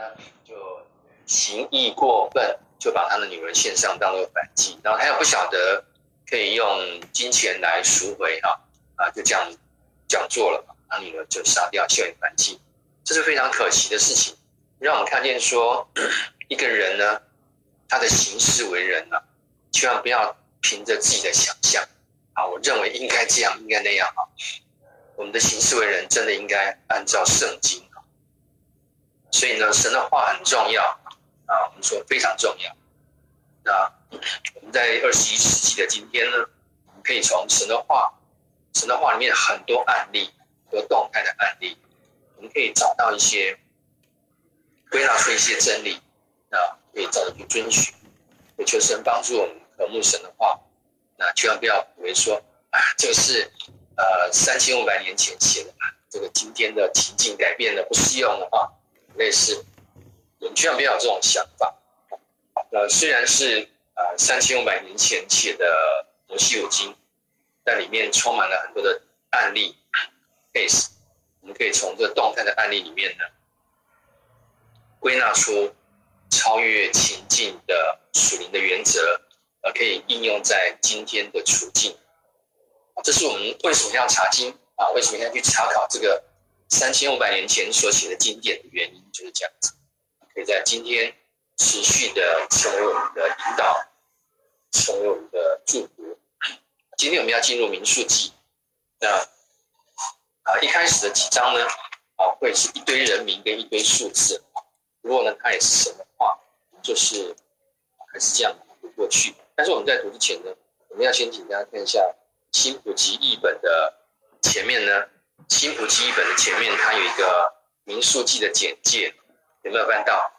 呢就行义过分，就把他的女儿献上当做反祭，然后他又不晓得可以用金钱来赎回哈啊，就这样这样做了，把女儿就杀掉，献为反祭，这是非常可惜的事情，让我们看见说一个人呢，他的行事为人呢，千万不要凭着自己的想象。啊，我认为应该这样，应该那样啊。我们的行事为人真的应该按照圣经，所以呢，神的话很重要啊，我们说非常重要。那我们在二十一世纪的今天呢，我们可以从神的话，神的话里面很多案例，很多动态的案例，我们可以找到一些归纳出一些真理啊，可以找到去遵循。也求神帮助我们渴慕神的话，那千万不要以为说啊，这是。呃，三千五百年前写的，这个今天的情境改变了，不适用的话。类似，我们千万不要有这种想法。呃，虽然是呃三千五百年前写的摩西五经，但里面充满了很多的案例 case，我们可以从这个动态的案例里面呢，归纳出超越情境的属灵的原则，呃，可以应用在今天的处境。这是我们为什么要查经啊？为什么要去查考这个三千五百年前所写的经典的原因，就是这样子，可以在今天持续的成为我们的引导，成为我们的祝福。今天我们要进入民数记，那啊一开始的几章呢，啊会是一堆人名跟一堆数字，如果呢它也是神的话，就是还是这样读过去。但是我们在读之前呢，我们要先请大家看一下。新普及译本的前面呢，新普记一本的前面，它有一个民数记的简介，有没有翻到？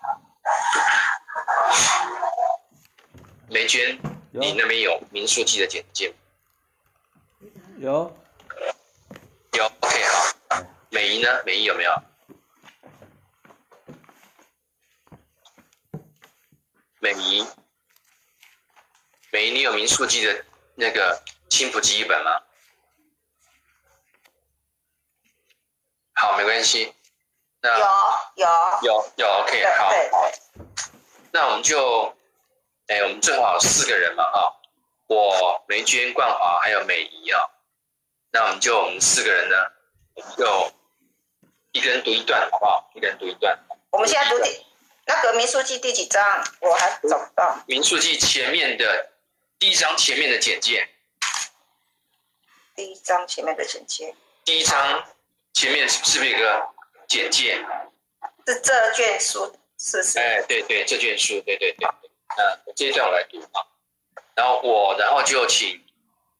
梅娟，你那边有民数记的简介？有，有。OK，好。美仪呢？美仪有没有？美仪，美仪，你有民数记的那个？新普记一本吗？好，没关系。那有有有有 OK 好。好，那我们就，哎，我们正好四个人嘛，哈，我梅娟、冠华还有美仪啊。那我们就我们四个人呢，我们就一个人读一段，好不好？一个人读一段。我们现在读第那个民数记第几章？我还找不到。民数记前面的第一章前面的简介。第一章前面的简介。第一章前面是不是有个简介？是这卷书，是不是？哎，对对，这卷书，对对对。嗯，这一段我来读啊。然后我，然后就请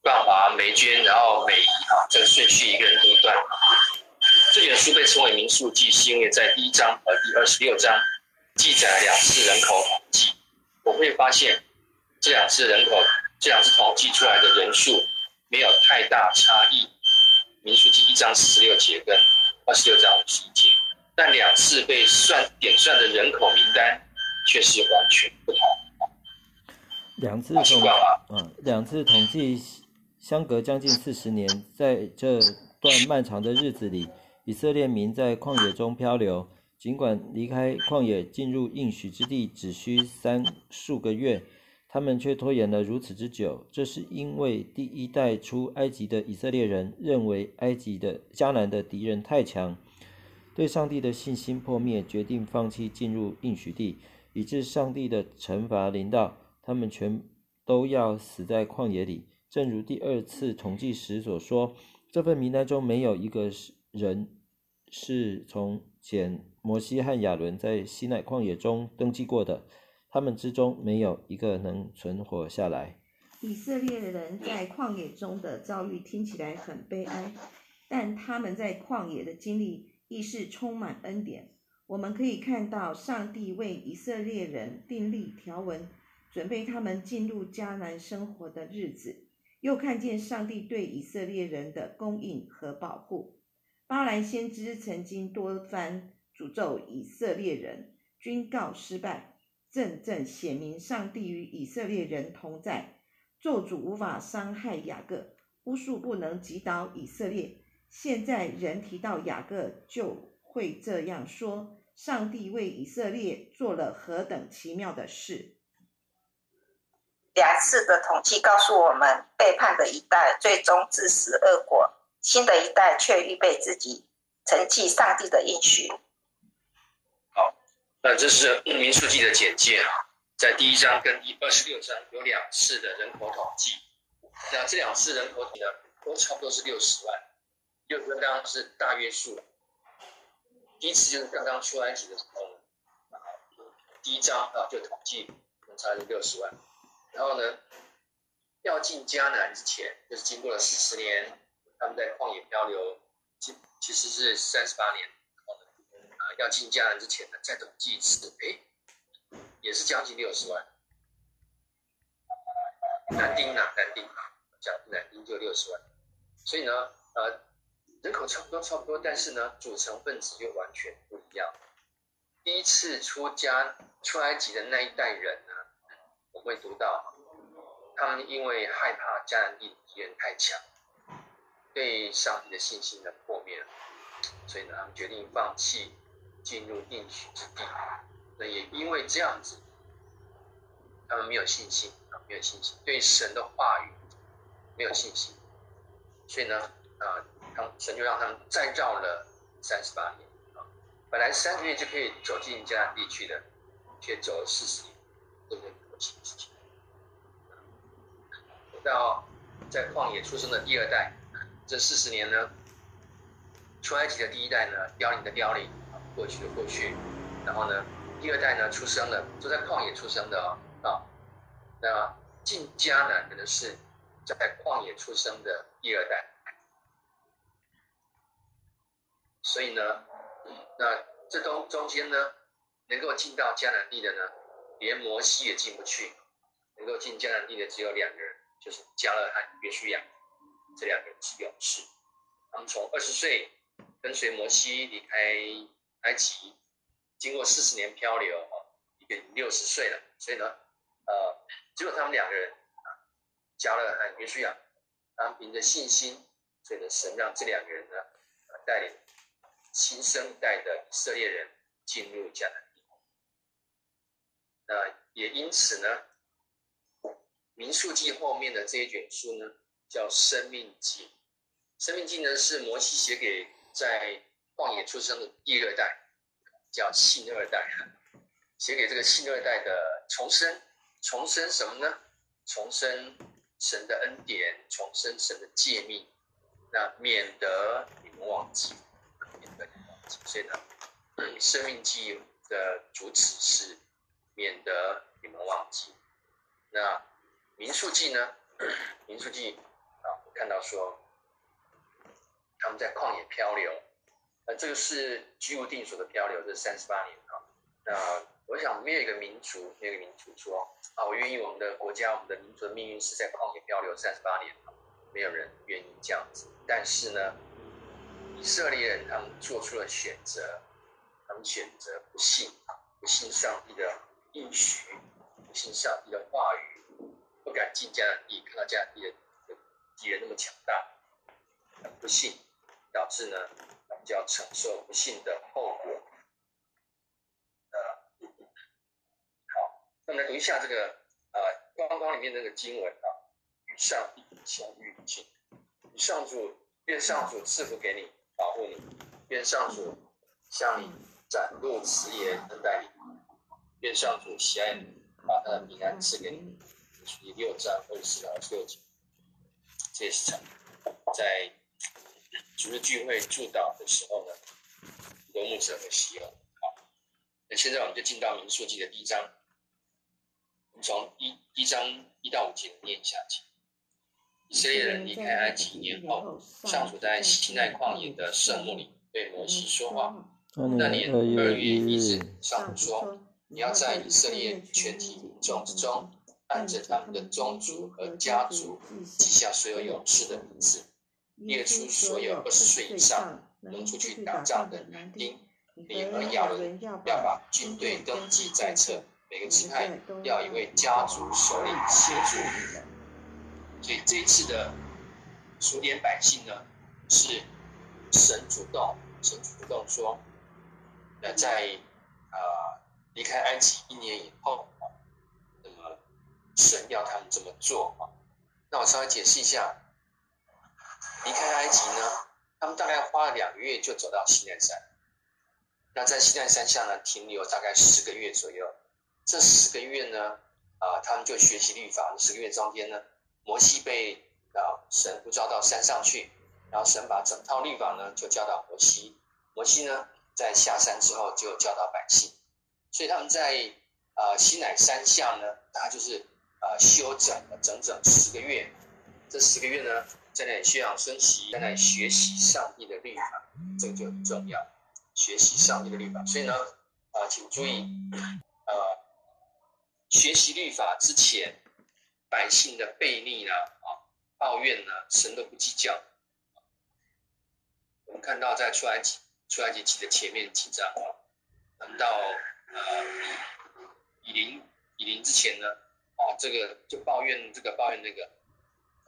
冠华、梅娟，然后美仪啊，这个顺序一个人读一段。这卷书被称为民数记，是因为在第一章和第二十六章记载了两次人口统计。我会发现这两次人口，这两次统计出来的人数。没有太大差异，民数记一章十六节跟二十六章五十一节，但两次被算点算的人口名单却是完全不同。两次统，嗯，两次统计相隔将近四十年，在这段漫长的日子里，以色列民在旷野中漂流，尽管离开旷野进入应许之地只需三数个月。他们却拖延了如此之久，这是因为第一代出埃及的以色列人认为埃及的迦南的敌人太强，对上帝的信心破灭，决定放弃进入应许地，以致上帝的惩罚临到，他们全都要死在旷野里。正如第二次统计时所说，这份名单中没有一个人是从前摩西和亚伦在西奈旷野中登记过的。他们之中没有一个能存活下来。以色列人在旷野中的遭遇听起来很悲哀，但他们在旷野的经历亦是充满恩典。我们可以看到上帝为以色列人订立条文，准备他们进入迦南生活的日子，又看见上帝对以色列人的供应和保护。巴兰先知曾经多番诅咒以色列人，均告失败。正正显明上帝与以色列人同在，咒诅无法伤害雅各，巫术不能击倒以色列。现在人提到雅各，就会这样说：上帝为以色列做了何等奇妙的事。两次的统计告诉我们，背叛的一代最终自食恶果，新的一代却预备自己承继上帝的应许。那这是民数记的简介啊，在第一章跟第二十六章有两次的人口统计，那这两次人口统计呢，都差不多是六十万，六十万当然是大约数。第一次就是刚刚出埃及的时候，第一章啊就统计，差是六十万。然后呢，要进迦南之前，就是经过了四十年，他们在旷野漂流，其其实是三十八年。要进迦南之前呢，再统计一次，哎，也是将近六十万。男丁啊，男丁啊，讲男丁就六十万。所以呢，呃，人口差不多差不多，但是呢，组成分子又完全不一样。第一次出家出埃及的那一代人呢，我会读到，他们因为害怕迦南地敌人太强，对上帝的信心的破灭，所以呢，他们决定放弃进入应许之地。那也因为这样子，他们没有信心啊，没有信心，对神的话语没有信心，所以呢，啊，他神就让他们再绕了三十八年啊，本来三个月就可以走进迦南地区的，却走了四十年，对不对？到在旷野出生的第二代，这四十年呢，出埃及的第一代呢，凋零的凋零，过去的过去，然后呢，第二代呢出生了，都在旷野出生的啊、哦，那进迦南可能是在旷野出生的第二代，所以呢，那这中中间呢，能够进到迦南地的呢，连摩西也进不去，能够进迦南地的只有两个人。就是加勒和约书亚这两个人是勇士，他们从二十岁跟随摩西离开埃及，经过四十年漂流，哦，已经六十岁了，所以呢，呃，只有他们两个人啊，加勒和约书亚，他们凭着信心，所以呢，神让这两个人呢，带领新生代的以色列人进入迦南地，那也因此呢。民数记后面的这一卷书呢，叫《生命记》。《生命记》呢是摩西写给在旷野出生的第二代，叫信二代，写给这个信二代的重生，重生什么呢？重生神的恩典，重生神的诫命，那免得你们忘记，免得你们忘记。所以呢，《生命记》的主旨是免得你们忘记。那民数记呢？民数记啊，我看到说他们在旷野漂流，呃，这个是居无定所的漂流，这三十八年啊。那我想没有一个民族，没有一个民族说啊，我愿意我们的国家、我们的民族的命运是在旷野漂流三十八年，没有人愿意这样子。但是呢，以色列人他们做出了选择，他们选择不信，不信上帝的应许，不信上帝的话语。不敢进迦南地，看到迦南地的敌人那么强大，不信，导致呢，就要承受不幸的后果。呃，好，那么来读一下这个呃，刚刚里面那个经文啊，与上帝相遇见，与上主，愿上主赐福给你，保护你，愿上主向你展露慈颜，恩待你，愿上主喜爱你，把他的平安赐给你。第六章二十四到二十六节，这也是常在主日聚会祝祷的时候呢，很多牧者会使用。好，那现在我们就进到民数记的第一章，我们从一一章一到五节念下去。以色列人离开埃及一年后，上主在西奈旷野的圣墓里对摩西说话。那年二月一日，上主说：“你要在以色列全体民众之中。”按着他们的宗族和家族记下所有勇士的名字，列出所有二十岁以上能出去打仗的男丁。你和亚伦要把军队登记在册，每个支派要一位家族首领协助。所以这一次的数点百姓呢，是神主动，神主动说，那，在啊、呃、离开埃及一年以后啊，那么神要他们这么做啊。那我稍微解释一下，离开埃及呢，他们大概花了两个月就走到西奈山。那在西奈山下呢，停留大概十个月左右。这十个月呢，啊，他们就学习律法。十个月中间呢，摩西被啊神呼召到山上去，然后神把整套律法呢就教导摩西。摩西呢，在下山之后就教导百姓。所以他们在啊西奈山下呢，大概就是啊休整了整整十个月。这十个月呢，在那里休养生息，在那里学习上帝的律法，这个就很重要。学习上帝的律法，所以呢，啊，请注意，呃，学习律法之前，百姓的悖逆呢，啊，抱怨呢，神都不计较。我们看到在出埃及出埃及记的前面几章啊，等到呃以林以林之前呢，啊，这个就抱怨这个抱怨那个，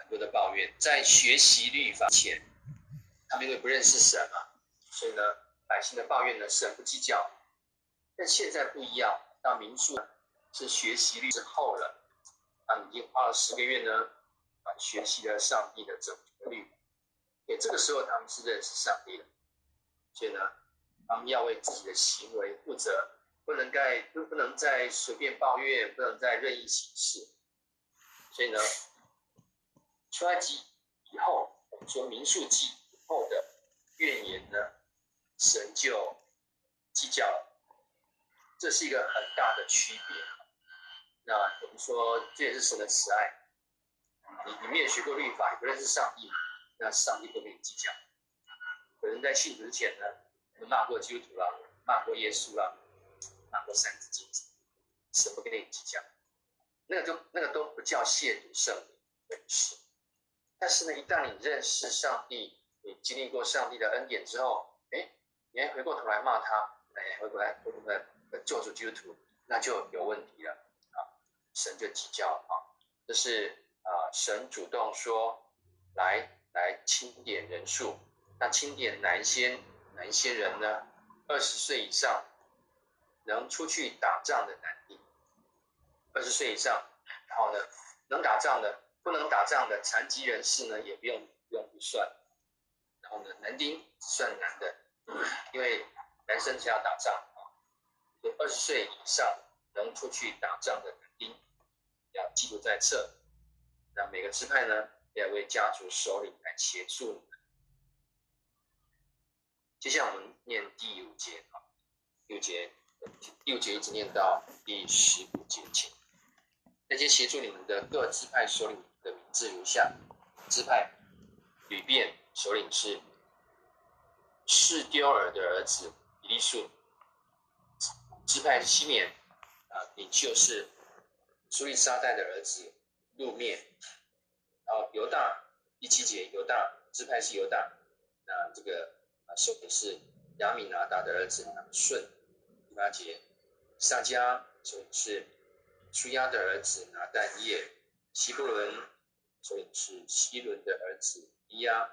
很多的抱怨，在学习律法前，他们因为不认识神嘛，所以呢。百姓的抱怨呢，神不计较，但现在不一样。到民数是学习律之后了，他们已经花了十个月呢，啊，学习了上帝的整个律。也这个时候，他们是认识上帝的，所以呢，他们要为自己的行为负责，不能再不不能再随便抱怨，不能再任意行事。所以呢，出埃及以后，我们说民数记以后的怨言呢，神就计较了，这是一个很大的区别。那我们说，这也是神的慈爱。你你没有学过律法，也不认识上帝，那上帝不跟你计较。可能在信主之前呢，我们骂过基督徒了，骂过耶稣了，骂过三字经，神不跟你计较。那个就那个都不叫亵渎圣灵本身。但是呢，一旦你认识上帝，你经历过上帝的恩典之后，哎。你还回过头来骂他，哎，回过来，回过来救主基督徒，那就有问题了啊！神就计较啊，这是啊，神主动说来来清点人数，那清点哪一些哪一些人呢？二十岁以上能出去打仗的男丁，二十岁以上，然后呢，能打仗的，不能打仗的残疾人士呢，也不用不用不算，然后呢，男丁算男的。因为男生是要打仗啊，二十岁以上能出去打仗的男丁要记录在册。那每个支派呢，要为家族首领来协助你们。接下来我们念第五节啊，六节，六节一直念到第十五节前。那些协助你们的各支派首领字如下：支派吕便首领是。示丢尔的儿子以利数，支派西缅啊，领袖是苏利沙代的儿子路面，然后犹大第七节，犹大支派是犹大，那这个啊，首领是亚米拿达的儿子拿顺，第八节，撒迦首领是书亚的儿子拿但业，希伯伦首领是希伦的儿子伊押，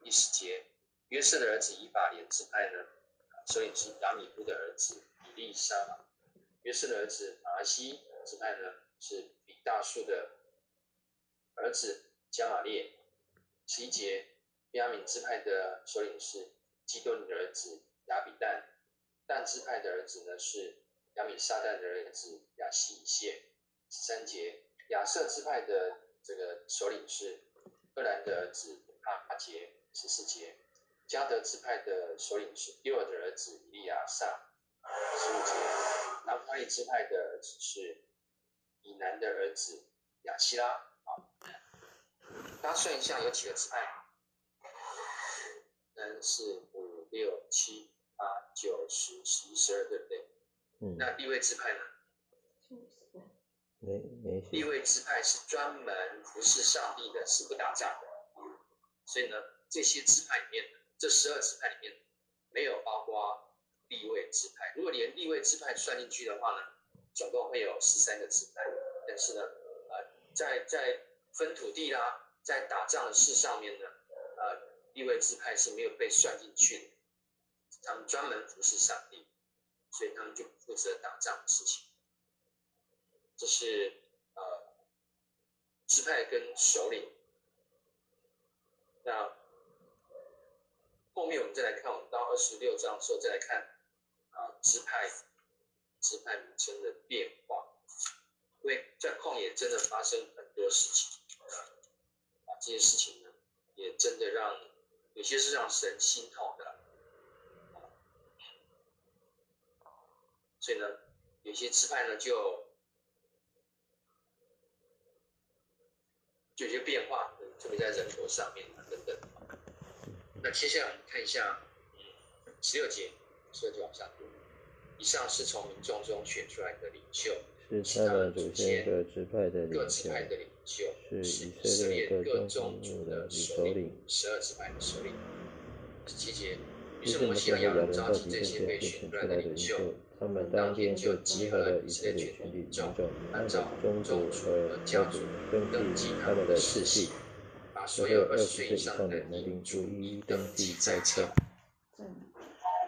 第十节。约瑟的儿子以法莲支派呢，首领是亚米布的儿子以利沙。约瑟的儿子玛拿西支派呢，是比大数的儿子加玛列。十一节，便雅悯支派的首领是基顿的儿子亚比但。但支派的儿子呢，是亚米撒旦的儿子亚西以谢。十三节，亚瑟之派的这个首领是厄兰的儿子阿杰。十四节。加德支派的首领是丢尔的儿子以利亚撒，十五节。拿弗他利支派的儿子是以南的儿子亚希拉。啊，大家算一下有几个支派？三四五六七八九十十一十二，对不对？嗯。那地位支派呢？没没。利未支派是专门服侍上帝的，是不打仗的。所以呢，这些支派里面。这十二支派里面没有包括立位支派，如果连立位支派算进去的话呢，总共会有十三个支派。但是呢，呃，在在分土地啦，在打仗的事上面呢，呃，利未支派是没有被算进去的。他们专门服侍上帝。所以他们就不负责打仗的事情。这是呃支派跟首领。那后面我们再来看，我们到二十六章的时候再来看啊支派支派名称的变化，因为在旷野真的发生很多事情啊，这些事情呢也真的让有些是让神心痛的。所以呢，有些支派呢就就有些变化，特别在人口上面啊等等。那接下来我们看一下，嗯十六节，十六节往下读。以上是从民众中选出来的领袖，是他们祖先各支派的领袖，是以色列各宗族的首领，十二支派的首领。十七节，于是摩西和亚伦召集这些被选出来的领袖。他们当天就集合了以色列全体众，按照宗族和家族登记他们的世系，把所有二十岁以上的男丁逐一登记在册。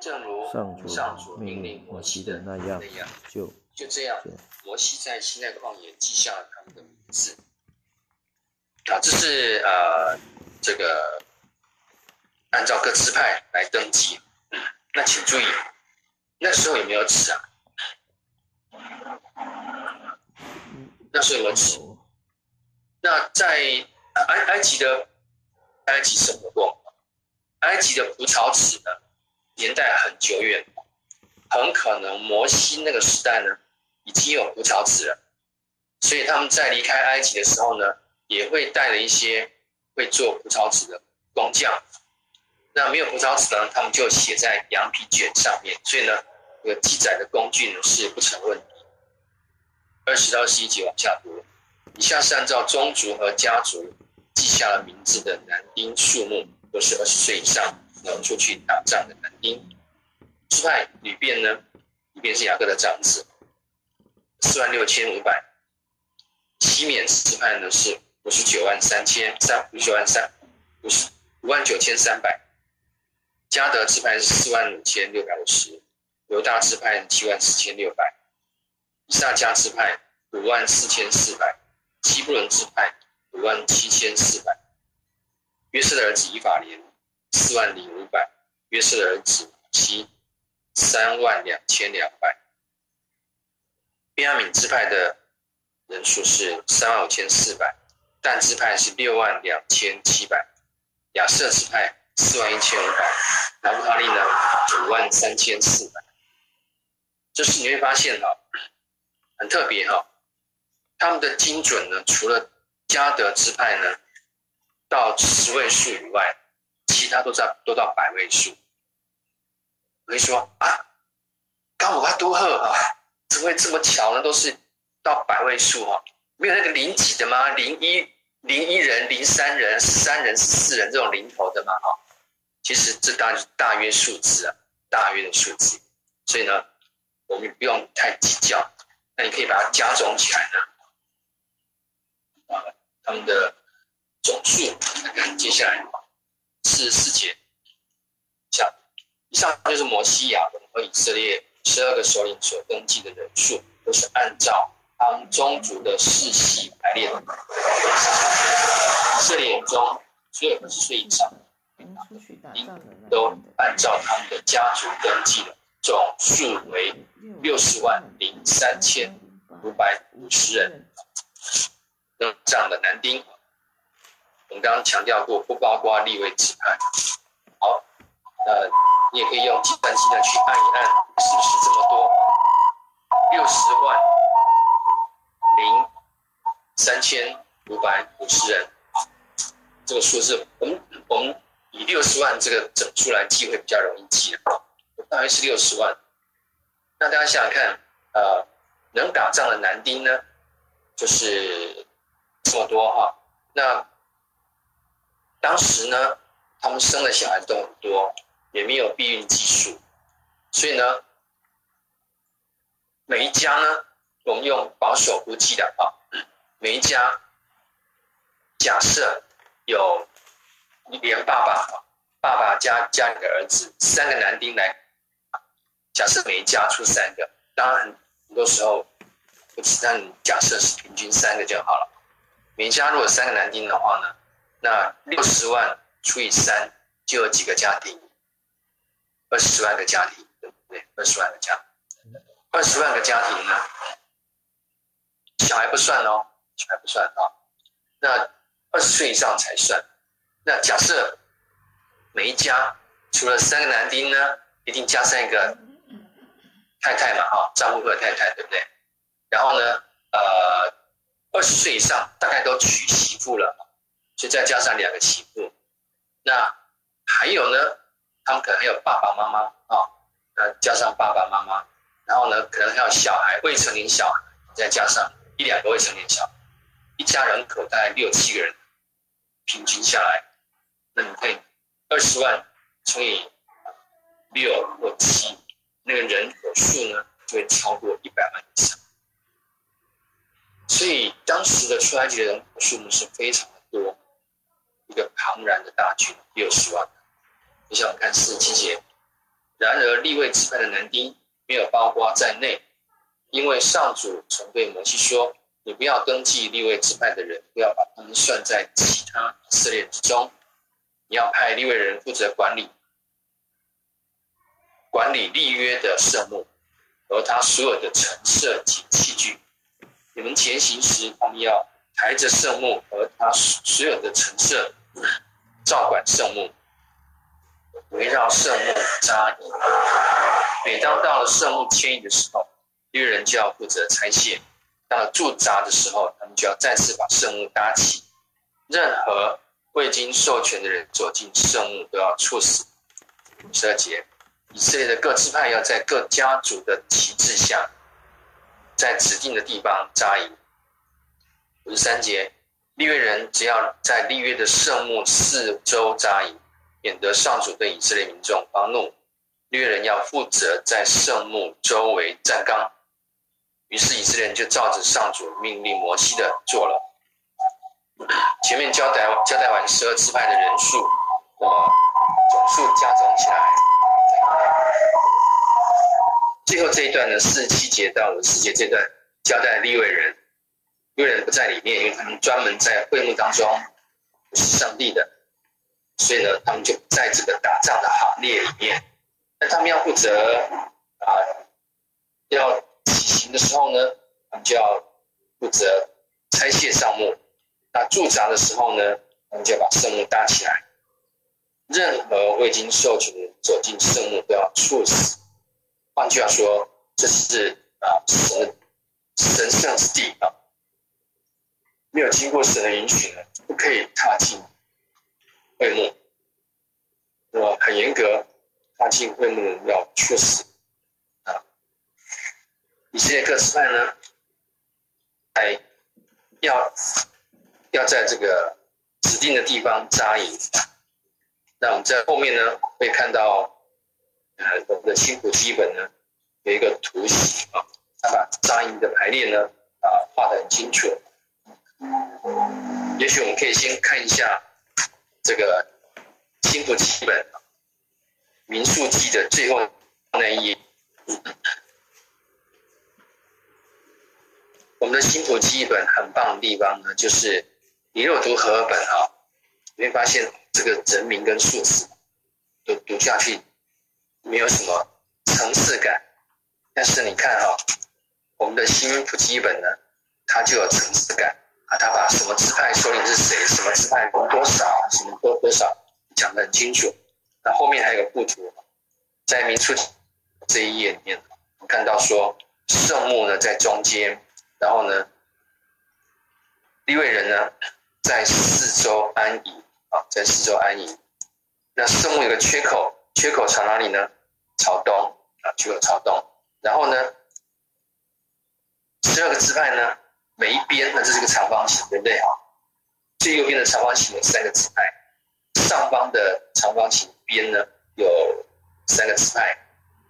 正如上主命令摩西的那样，就就这样，摩西在西奈旷野记下了他们的名字。啊，这是呃，这个按照各支派来登记。那请注意。那时候有没有纸啊？那时候有没有尺？那在埃埃及的埃及生活过，埃及的蒲草纸呢，年代很久远，很可能摩西那个时代呢，已经有蒲草纸了，所以他们在离开埃及的时候呢，也会带了一些会做蒲草纸的工匠。那没有蒲草纸呢，他们就写在羊皮卷上面，所以呢，这个记载的工具呢是不成问题。二十到十一节往下读，以下是按照宗族和家族记下了名字的男丁数目，都是二十岁以上能出去打仗的男丁。支派流便呢，流便是雅各的长子，四万六千五百。西缅支派呢是五十九万三千三，五十九万三，五十五万九千三百。迦得支派是四万五千六百五十，犹大支派七万四千六百，以萨迦支派五万四千四百，西布伦支派五万七千四百，约瑟的儿子以法莲四万零五百，约瑟的儿子七三万两千两百，便雅悯支派的人数是三万五千四百，但支派是六万两千七百，亚设支派。四万一千五百，拿弗他利呢，五万三千四百。就是你会发现哈，很特别哈，他们的精准呢，除了嘉德支派呢，到十位数以外，其他都在都到百位数。我跟你说啊，刚我多贺啊，怎么会这么巧呢？都是到百位数哈，没有那个零几的吗？零一零一人、零三人、三人、四人这种零头的吗？哈。其实这大大约数字啊，大约的数字，所以呢，我们不用太计较。那你可以把它加总起来呢，啊，他们的总数。接下来四十四节，像以上就是摩西亚和以色列十二个首领所登记的人数，都是按照他们宗族的世系排列的。以色列中只有二十岁以上。都按照他们的家族登记了，总数为六十万零三千五百五十人。那这样的男丁，我们刚刚强调过，不包括立位支派。好，呃，你也可以用计算机呢去按一按，是不是这么多？六十万零三千五百五十人，这个数字，我们我们。以六十万这个整数来记会比较容易记啊，大约是六十万。那大家想想看，呃，能打仗的男丁呢，就是这么多哈。那当时呢，他们生的小孩都很多，也没有避孕技术，所以呢，每一家呢，我们用保守估计的啊，每一家假设有。你连爸爸、爸爸加加两个儿子，三个男丁来假设每一家出三个，当然很多时候不是，但假设是平均三个就好了。每家如果三个男丁的话呢，那六十万除以三就有几个家庭？二十万个家庭，对不对？二十万个家，二十万个家庭呢？小孩不算哦，小孩不算啊、哦。那二十岁以上才算。那假设每一家除了三个男丁呢，一定加上一个太太嘛，哈，丈夫和太太，对不对？然后呢，呃，二十岁以上大概都娶媳妇了，所以再加上两个媳妇。那还有呢，他们可能还有爸爸妈妈啊，那加上爸爸妈妈，然后呢，可能还有小孩，未成年小孩，再加上一两个未成年小孩，一家人口大概六七个人，平均下来。那你可以二十万乘以六或七，那个人口数呢就会超过一百万以上。所以当时的出埃及的人口数目是非常的多，一个庞然的大军，六十万。你想想看四十七节，然而利未支派的男丁没有包括在内，因为上主曾对摩西说：“你不要登记利未支派的人，不要把他们算在其他以色列之中。”你要派利未人负责管理，管理立约的圣幕和他所有的陈设及器具。你们前行时，他们要抬着圣幕和他所有的陈设，照管圣幕，围绕圣幕扎营。每当到了圣幕迁移的时候，利未人就要负责拆卸；到了驻扎的时候，他们就要再次把圣幕搭起。任何未经授权的人走进圣幕都要处死。十二节，以色列的各支派要在各家族的旗帜下，在指定的地方扎营。五十三节，利未人只要在立约的圣幕四周扎营，免得上主对以色列民众发怒。利未人要负责在圣幕周围站岗。于是以色列人就照着上主命令摩西的做了。前面交代交代完十二支派的人数，那么总数加总起来，最后这一段呢，四十七节到五十节这段交代利未人，利未人不在里面，因为他们专门在会幕当中不是上帝的，所以呢，他们就不在这个打仗的行列里面。那他们要负责啊，要起行的时候呢，他们就要负责拆卸帐幕。那驻扎的时候呢，我们就把圣幕搭起来。任何未经授权的走进圣幕都要处死。换句话说，这是啊神神圣之地啊，没有经过神的允许呢，不可以踏进会幕。那么很严格，踏进会幕要处死啊。以色列各支派呢，还要。要在这个指定的地方扎营。那我们在后面呢，会看到，呃，我们的新谱记本呢有一个图形啊，它把扎营的排列呢啊画得很清楚。也许我们可以先看一下这个新谱记本民宿记的最后那一页。我们的新谱记本很棒的地方呢，就是。你如果读和合本啊，你会发现这个人名跟数字都读下去没有什么层次感。但是你看哈，我们的新普记本呢，它就有层次感啊，它把什么支派首领是谁，什么支派人多少，什么多多少讲得很清楚。那后面还有个附图，在民数这一页里面，我看到说圣幕呢在中间，然后呢利未人呢。在四周安营啊，在四周安营。那圣幕有个缺口，缺口朝哪里呢？朝东啊，缺口朝东。然后呢，十二个支派呢，每一边那这是个长方形，对不对啊？最右边的长方形有三个支派，上方的长方形边呢有三个支派，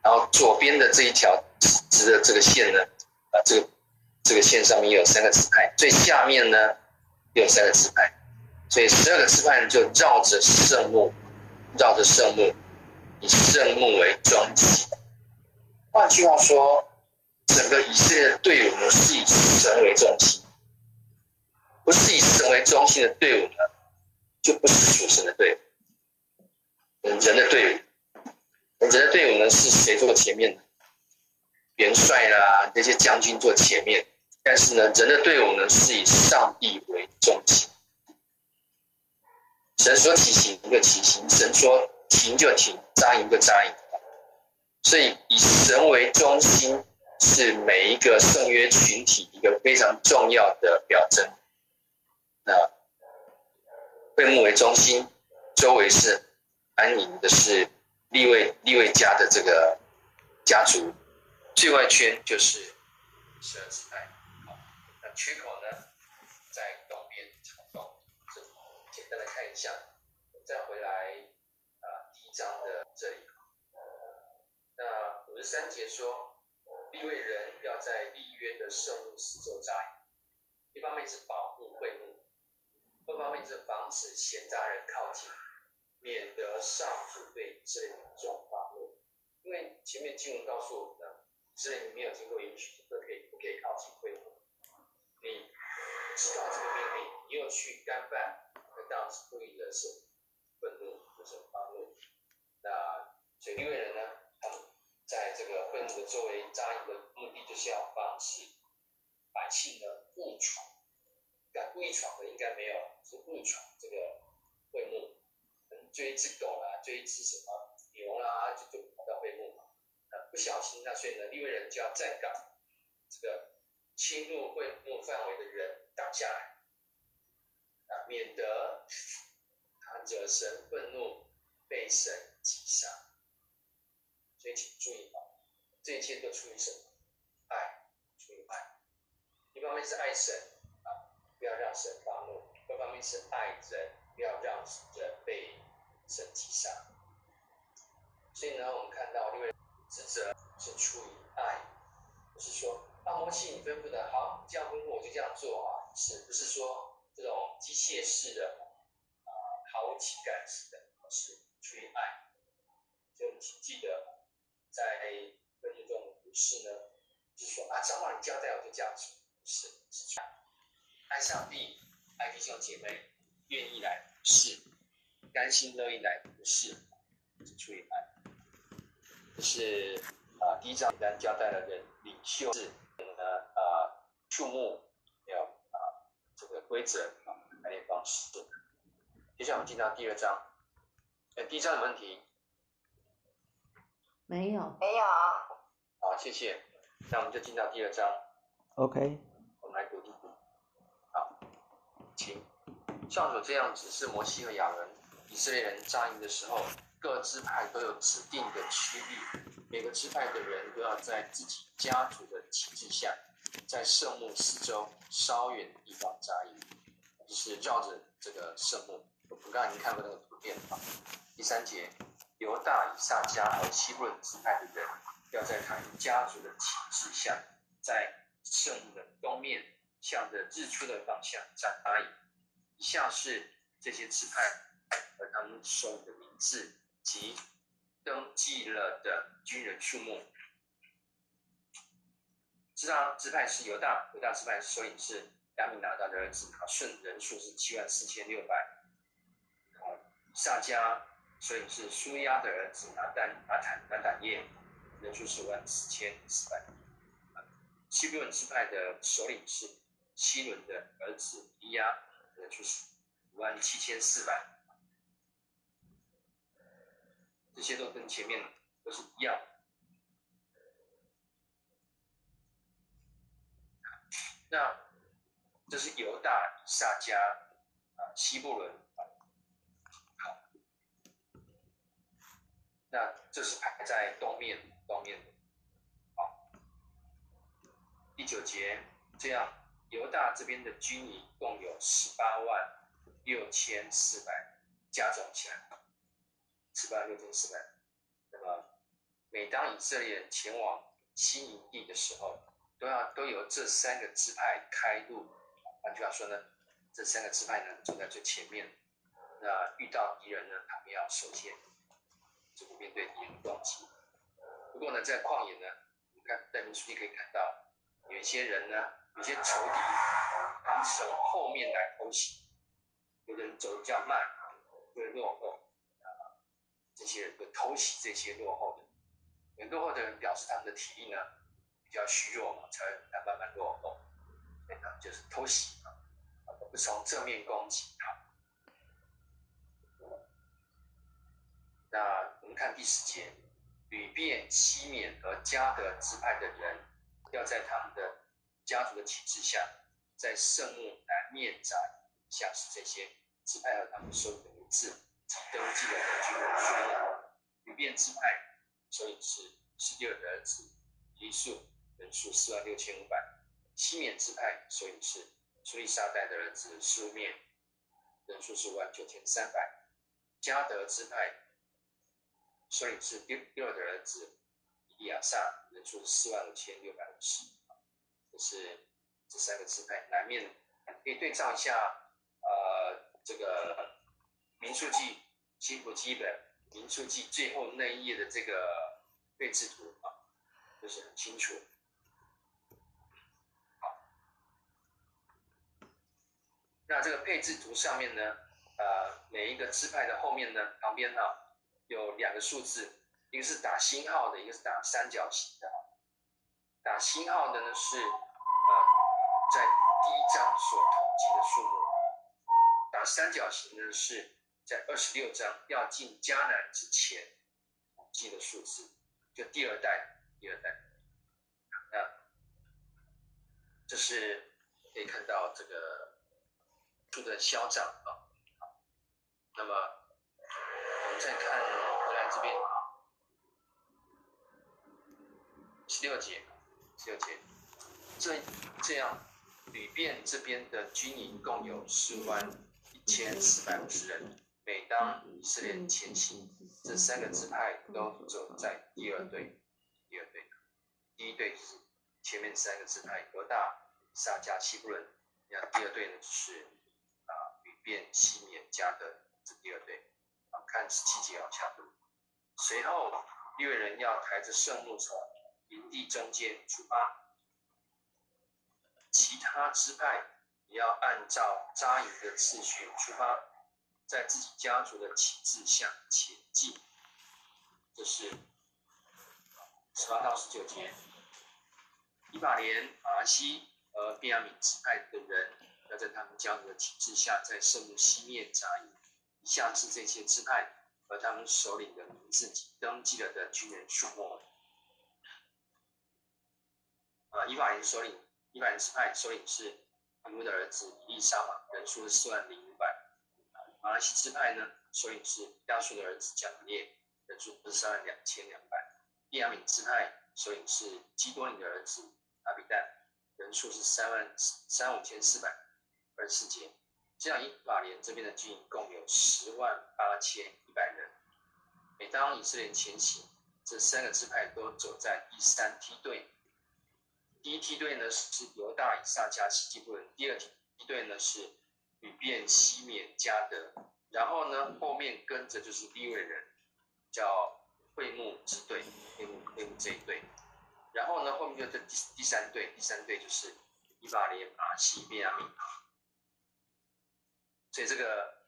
然后左边的这一条直的这个线呢，啊，这个这个线上面有三个支派，最下面呢。有三个支派，所以十二个支派就绕着圣幕，绕着圣幕，以圣幕为中心。换句话说，整个以色列的队伍呢是以神为中心，不是以神为中心的队伍呢，就不是属神的队伍。人的队伍，人的队伍呢是谁坐前面的？元帅啦，那些将军坐前面。但是呢，人的队伍呢是以上帝为中心。神说起行就起行，神说停就停，扎营就扎营。所以以神为中心是每一个圣约群体一个非常重要的表征。那会幕为中心，周围是安营的是利未利未家的这个家族，最外圈就是十二支派。缺口呢，在东边长东，这简单的看一下，再回来啊，第一章的这里，那五十三节说，立位人要在立约的圣物四周扎营，一方面是保护会幕，二方面是防止闲杂人靠近，免得上主对以色列民众发怒，因为前面经文告诉我们呢，以色列人没有经过允许，不可以不可以靠近会幕。你知道这个命令，你又去干犯，那当然是故意的，是愤怒，就是发怒。那所以利未人呢，他们在这个愤怒的周围扎营的目的，就是要防止百姓呢误闯。敢故意闯的应该没有，是误闯这个会幕，追一只狗啦，追一只什么牛啦，就就跑到会幕嘛。那不小心，那所以呢，利未人就要站岗，这个。侵入会幕范围的人挡下来，啊，免得他惹神愤怒，被神击杀。所以请注意啊，这一切都出于什么？爱，出于爱。一方面是爱神啊，不要让神发怒；一方面是爱人，不要让人被神击杀。所以呢，我们看到因为职责是出于爱，不是说。那摩西，你吩咐的好，这样吩咐我就这样做啊，是不是说这种机械式的啊，毫无情感式的，是出于爱。就请记得，在婚姻中不是呢，就是说啊，长老你交代我就这样做，不是，是出爱上帝，爱弟兄姐妹，愿意来是，甘心乐意来不是，是出于爱。这是啊，第一章单交代了人领袖是。数目还有啊，这个规则啊，排列方式。接下来我们进到第二章。哎，第一章有问题？没有，没有。好，谢谢。那我们就进到第二章。OK。我们来读第一。好，请。上主这样指示摩西和亚伦，以色列人扎营的时候，各支派都有指定的区域，每个支派的人都要在自己家族的旗帜下。在圣墓四周稍远的地方扎营，就是绕着这个圣墓。我们刚已经看过那个图片了。第三节，犹大、以萨迦和西布伦支派的人，要在他们家族的旗帜下，在圣墓的东面，向着日出的方向扎营。以下是这些支派和他们所有的名字及登记了的军人数目。支派支派是犹大，犹大支派首领是亚米拿达的儿子拿顺，人数是七万四千六百。好，撒迦首领是舒亚的儿子拿单拿坦拿坦叶，人数是五万四千四百。西布伦支派的首领是希伦的儿子伊亚，人数是五万七千四百。这些都跟前面都是一样。那这是犹大、以萨迦啊、西布伦。啊，好，那这是排在东面东面的，好，第九节这样，犹大这边的军营共有十八万六千四百，加总起来，失败六千四百。那么，每当以色列人前往新营地的时候，都要都由这三个支派开路，换句话说呢，这三个支派呢走在最前面，那遇到敌人呢，他们要首先，这个面对敌人的攻击。不过呢，在旷野呢，你看在民数记可以看到，有一些人呢，有些仇敌，他们从后面来偷袭，有的人走得比较慢，会落后，这些人偷袭这些落后的，很落后的人表示他们的体力呢比较虚弱嘛，才会慢慢落后，对，他就是偷袭啊，不从正面攻击他。那我们看第十节，流便、西缅和迦得支派的人，要在他们的家族的旗帜下，在圣幕南面扎营，以下是这些支派和他们所有的登记的军人数目。流便支派首领是示利尔的儿子以利数，人数四万六千五百；西缅支派首领是苏利沙代的儿子苏面，人数是五万九千三百；加得支派。首领是第第二的儿子伊利亚撒，人数四万五千六百五十。这是这三个支派南面，可以对照一下，呃，这个民数记新谱基本民数记最后那一页的这个配置图啊，就是很清楚。好，那这个配置图上面呢，呃，每一个支派的后面呢，旁边呢，啊。有两个数字，一个是打星号的，一个是打三角形的。打星号的呢是呃在第一章所统计的数目，打三角形呢是在二十六章要进迦南之前统计的数字，就第二代，第二代。那这是可以看到这个数的消长啊。那么。再看回来这边啊，十六节，十六节，这这样，旅店这边的军营共有十万一千四百五十人。每当以色列前行，这三个支派都走在第二队，第二队，第一队是前面三个支派犹大、撒迦、西布伦，那第二队呢就是啊，流便、西缅、迦得，这第二队。啊看十七节往下读，随后利未人要抬着圣木从营地中间出发，其他支派也要按照扎营的次序出发，在自己家族的旗帜下前进。这是十八到十九节。以法莲、玛拿西和便雅悯支派的人要在他们家族的旗帜下，在圣母西面扎营。以下是这些支派和他们首领的名字及登记了的军人数目。啊，以法莲首领，以法莲支派首领是亚努的儿子以利沙玛，人数是四万零五百。玛拿西支派呢，首领是亚述的儿子迦玛列，人数是三万两千两百。便雅悯支派首领是基多尼的儿子阿比旦，人数是三万三五千四百二十四节。这样，以马莲这边的军营共有十万八千一百人。每当以色列前行，这三个支派都走在第三梯队。第一梯队呢是犹大、以萨迦、西布伦；第二梯队呢是流便、西缅、加德。然后呢，后面跟着就是利未人，叫会幕支队，会幕会幕这一队。然后呢，后面就这第第三队，第三队就是以法莲、玛拿西、便雅悯。所以这个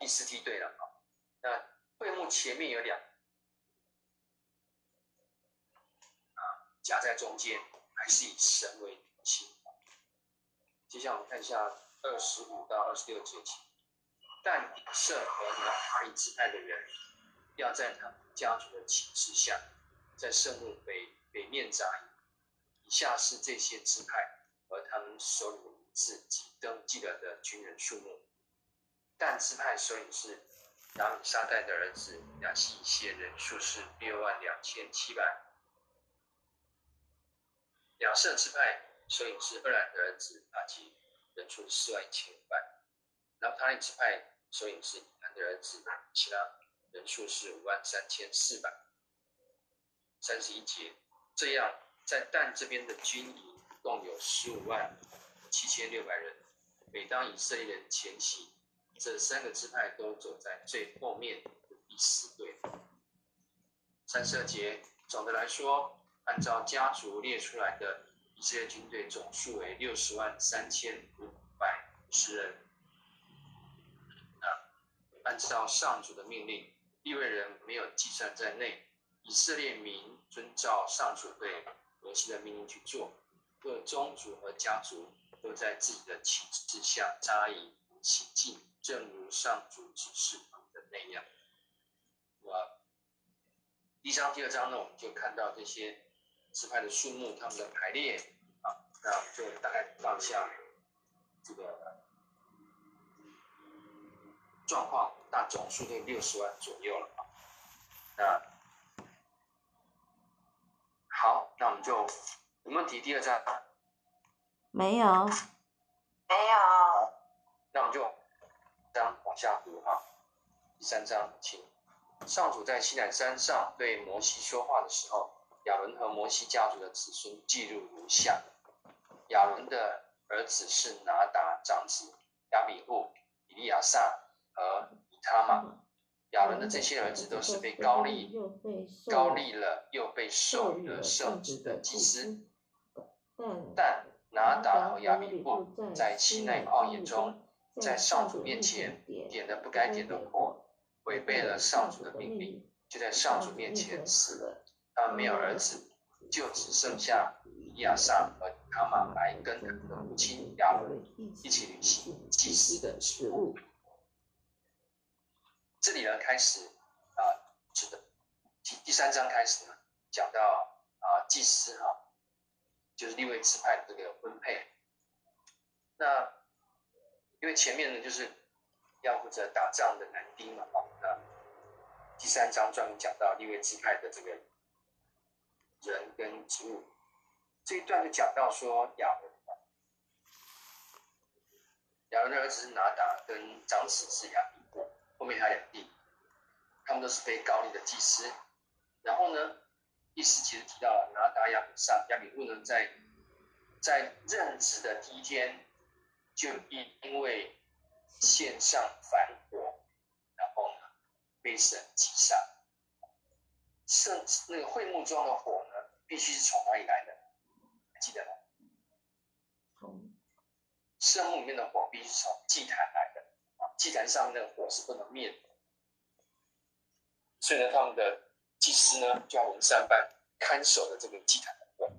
第四梯队了啊，那会幕前面有两啊夹在中间，还是以神为中心。接下来我们看一下二十五到二十六节气，但以色和拿弗他利支派的人，要在他们家族的旗帜下，在圣幕北北面扎营。以下是这些支派和他们首领的名字及登记了的军人数目。但支派首领是亚米沙代的儿子亚希谢，人数是六万两千七百。亚设支派首领是二兰的儿子阿基，人数四万一千五百。然后他利支派首领是以南的儿子其他，人数是五万三千四百。三十一节，这样在但这边的军营共有十五万七千六百人。每当以色列人前行，这三个支派都走在最后面的第四队。三十二节，总的来说，按照家族列出来的以色列军队总数为六十万三千五百五十人。啊，按照上主的命令，利未人没有计算在内。以色列民遵照上主对摩西的命令去做，各宗族和家族都在自己的旗帜下扎营起敬，正如上主指示的那样。我第一章、第二章呢，我们就看到这些支派的数目，他们的排列啊，那我们就大概放下这个状况，大总数就六十万左右了啊，那。好，那我们就有问题。第二章没有，没有。那我们就章往下读哈。第三章，请上主在西南山上对摩西说话的时候，亚伦和摩西家族的子孙记录如下：亚伦的儿子是拿达长子亚比户、以利亚撒和以他玛。亚伦的这些儿子都是被高利高利了又被授予了圣职的祭司，但拿达和亚比户在西奈旷野中，在上主面前点了不该点的火，违背了上主的命令，就在上主面前死了。他们没有儿子，就只剩下亚撒和以他玛来跟他的母亲亚伦一起旅行祭司的职务。这里呢，开始啊，这个第第三章开始呢，讲到啊，祭司哈、就是利未支派的这个分配。那因为前面呢，就是要负责打仗的男丁嘛，啊，那第三章专门讲到利未支派的这个人跟植物。这一段就讲到说亚伦，亚伦的儿子是拿达，跟长子是亚比。后面还有两弟，他们都是被高利的祭司。然后呢，第四节提到了拿达亚比上亚比户呢，在在任职的第一天，就因因为献上燔火，然后呢被神击杀。圣那个会幕中的火，必须是从哪里来的？还记得吗？从圣墓里面的火必须是从祭坛来的。祭坛上面那个火是不能灭的，所以呢，他们的祭司呢就要轮三班看守的这个祭坛的火。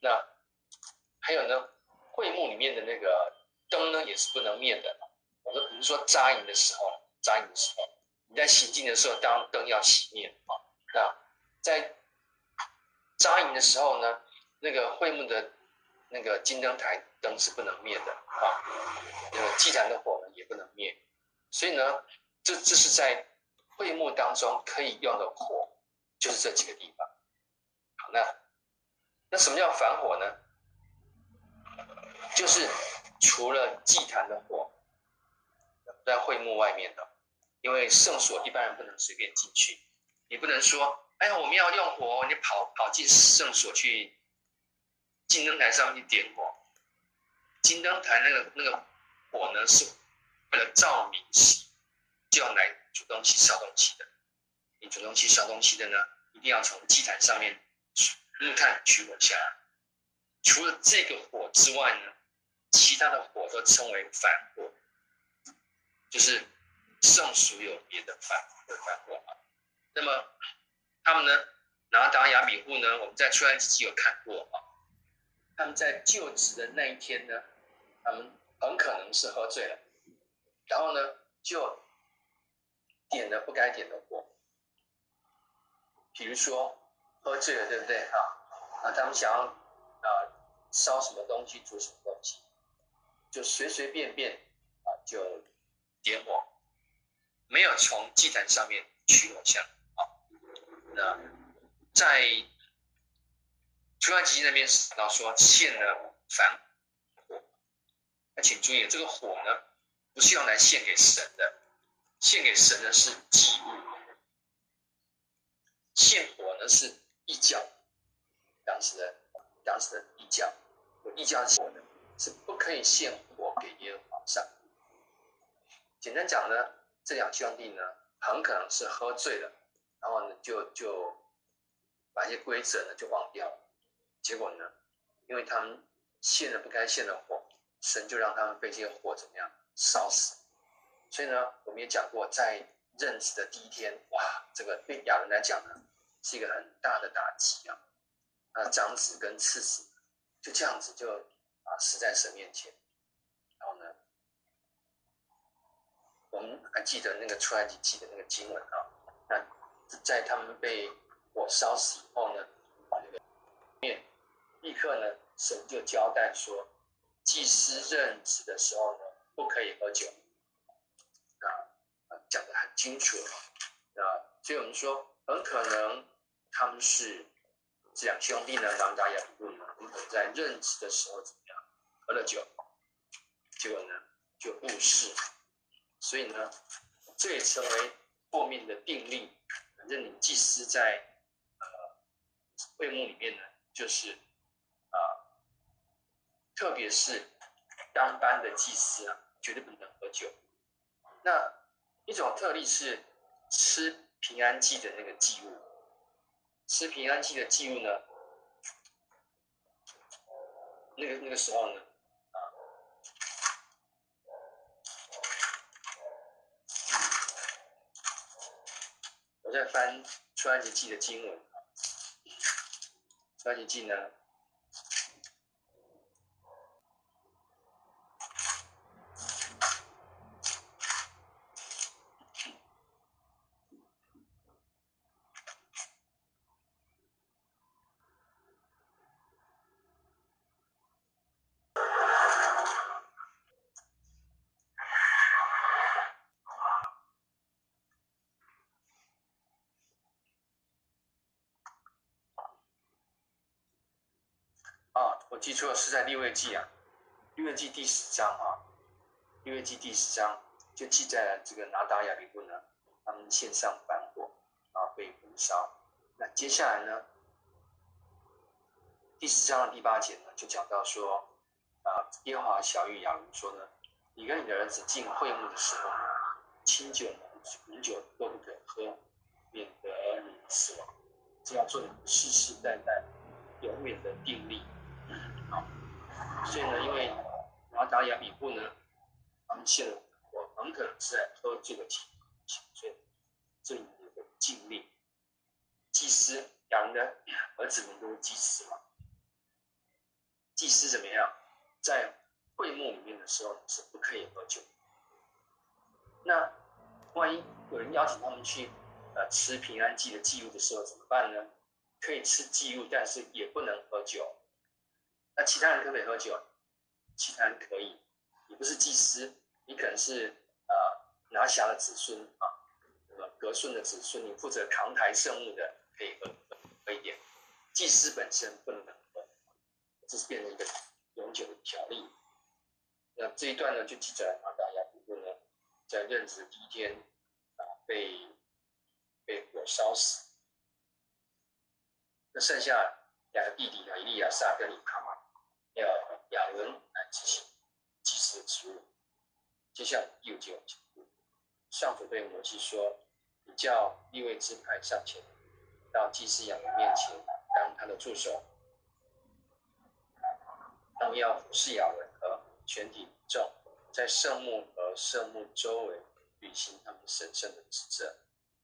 那还有呢，会幕里面的那个灯呢也是不能灭的。我说，比如说扎营的时候，扎营的时候，你在行进的时候，当灯要熄灭啊。那在扎营的时候呢，那个会幕的那个金灯台灯是不能灭的啊。那个祭坛的火呢也不能灭。所以呢，这这是在会幕当中可以用的火，就是这几个地方。好，那那什么叫反火呢？就是除了祭坛的火，在会幕外面的，因为圣所一般人不能随便进去，你不能说，哎呀，我们要用火，你跑跑进圣所去，金灯台上面去点火，金灯台那个那个火呢是。为了照明洗，就要来煮东西、烧东西的。你煮东西、烧东西的呢，一定要从祭坛上面木炭取火下来。除了这个火之外呢，其他的火都称为反火，就是圣属有别的反的反火啊。那么他们呢，拿达亚比户呢，我们在出埃及记有看过啊。他们在就职的那一天呢，他们很可能是喝醉了。然后呢，就点了不该点的火，比如说喝醉了，对不对？啊，啊，他们想要啊烧什么东西，煮什么东西，就随随便便啊就点火，没有从祭坛上面取火香。那在出埃及记那边写到说献了燔火，那请注意这个火呢。不是用来献给神的，献给神的是祭物，献火呢是异教，当时的当时的异教，异教火呢是不可以献火给耶和华上。简单讲呢，这两兄弟呢很可能是喝醉了，然后呢就就把一些规则呢就忘掉。结果呢，因为他们献了不该献的火，神就让他们被这些火怎么样烧死。所以呢，我们也讲过，在认子的第一天，哇，这个对亚伦来讲呢，是一个很大的打击啊。啊，长子跟次子就这样子就啊死在神面前。然后呢，我们还记得那个出埃及记的那个经文啊，那在他们被火烧死以后呢，那个面立刻呢，神就交代说，祭司任职的时候呢，不可以喝酒。啊，讲得很清楚啊，所以我们说很可能他们是这两兄弟呢，拿答亚比户呢，他们在任职的时候怎么样，喝了酒，结果呢就误事，所以呢，这也成为后面的定例。反正你祭司在呃会幕里面呢，就是啊、特别是当班的祭司啊，绝对不能喝酒。那一种特例是吃平安祭的那个祭物，吃平安祭的祭物呢，那个那个时候呢，啊，我在翻出埃及记的经文，出埃及记呢。记错，是在利未记啊，利未记第十章啊，利未记第十章就记载了这个拿达亚比布呢，他们献上燔火啊被焚烧。那接下来呢，第十章的第八节呢，就讲到说啊，耶和华晓諭亚伦说呢，你跟你的儿子进会幕的时候，清酒浓酒都不可喝，免得你死亡。这要做世世代代永远的定例。所以呢，因为拿答亚比户呢，他们献了，我很可能是在喝这个情，所以这里有个禁令，祭司亚伦的儿子们都是祭司嘛，祭司怎么样，在会幕里面的时候是不可以喝酒。那万一有人邀请他们去呃吃平安祭的祭物的时候怎么办呢？可以吃祭物，但是也不能喝酒。那其他人可不可以喝酒？其他人可以。你不是祭司，你可能是呃拿辖的子孙啊，那么革顺的子孙，你负责扛抬圣物的可以喝喝，一点。祭司本身不能喝，这是变成一个永久的条例。那这一段呢，就记载了拿答亚比户呢，在任职第一天啊被被火烧死。那剩下两个弟弟呢，伊利亚撒跟以卡。要亚伦来执行祭司的职务。接下来第五节讲，上主对摩西说：“你叫利未支派上前，到祭司亚伦面前当他的助手。他们要服侍亚伦和全体民众，在圣幕和圣幕周围履行他们神圣的职责。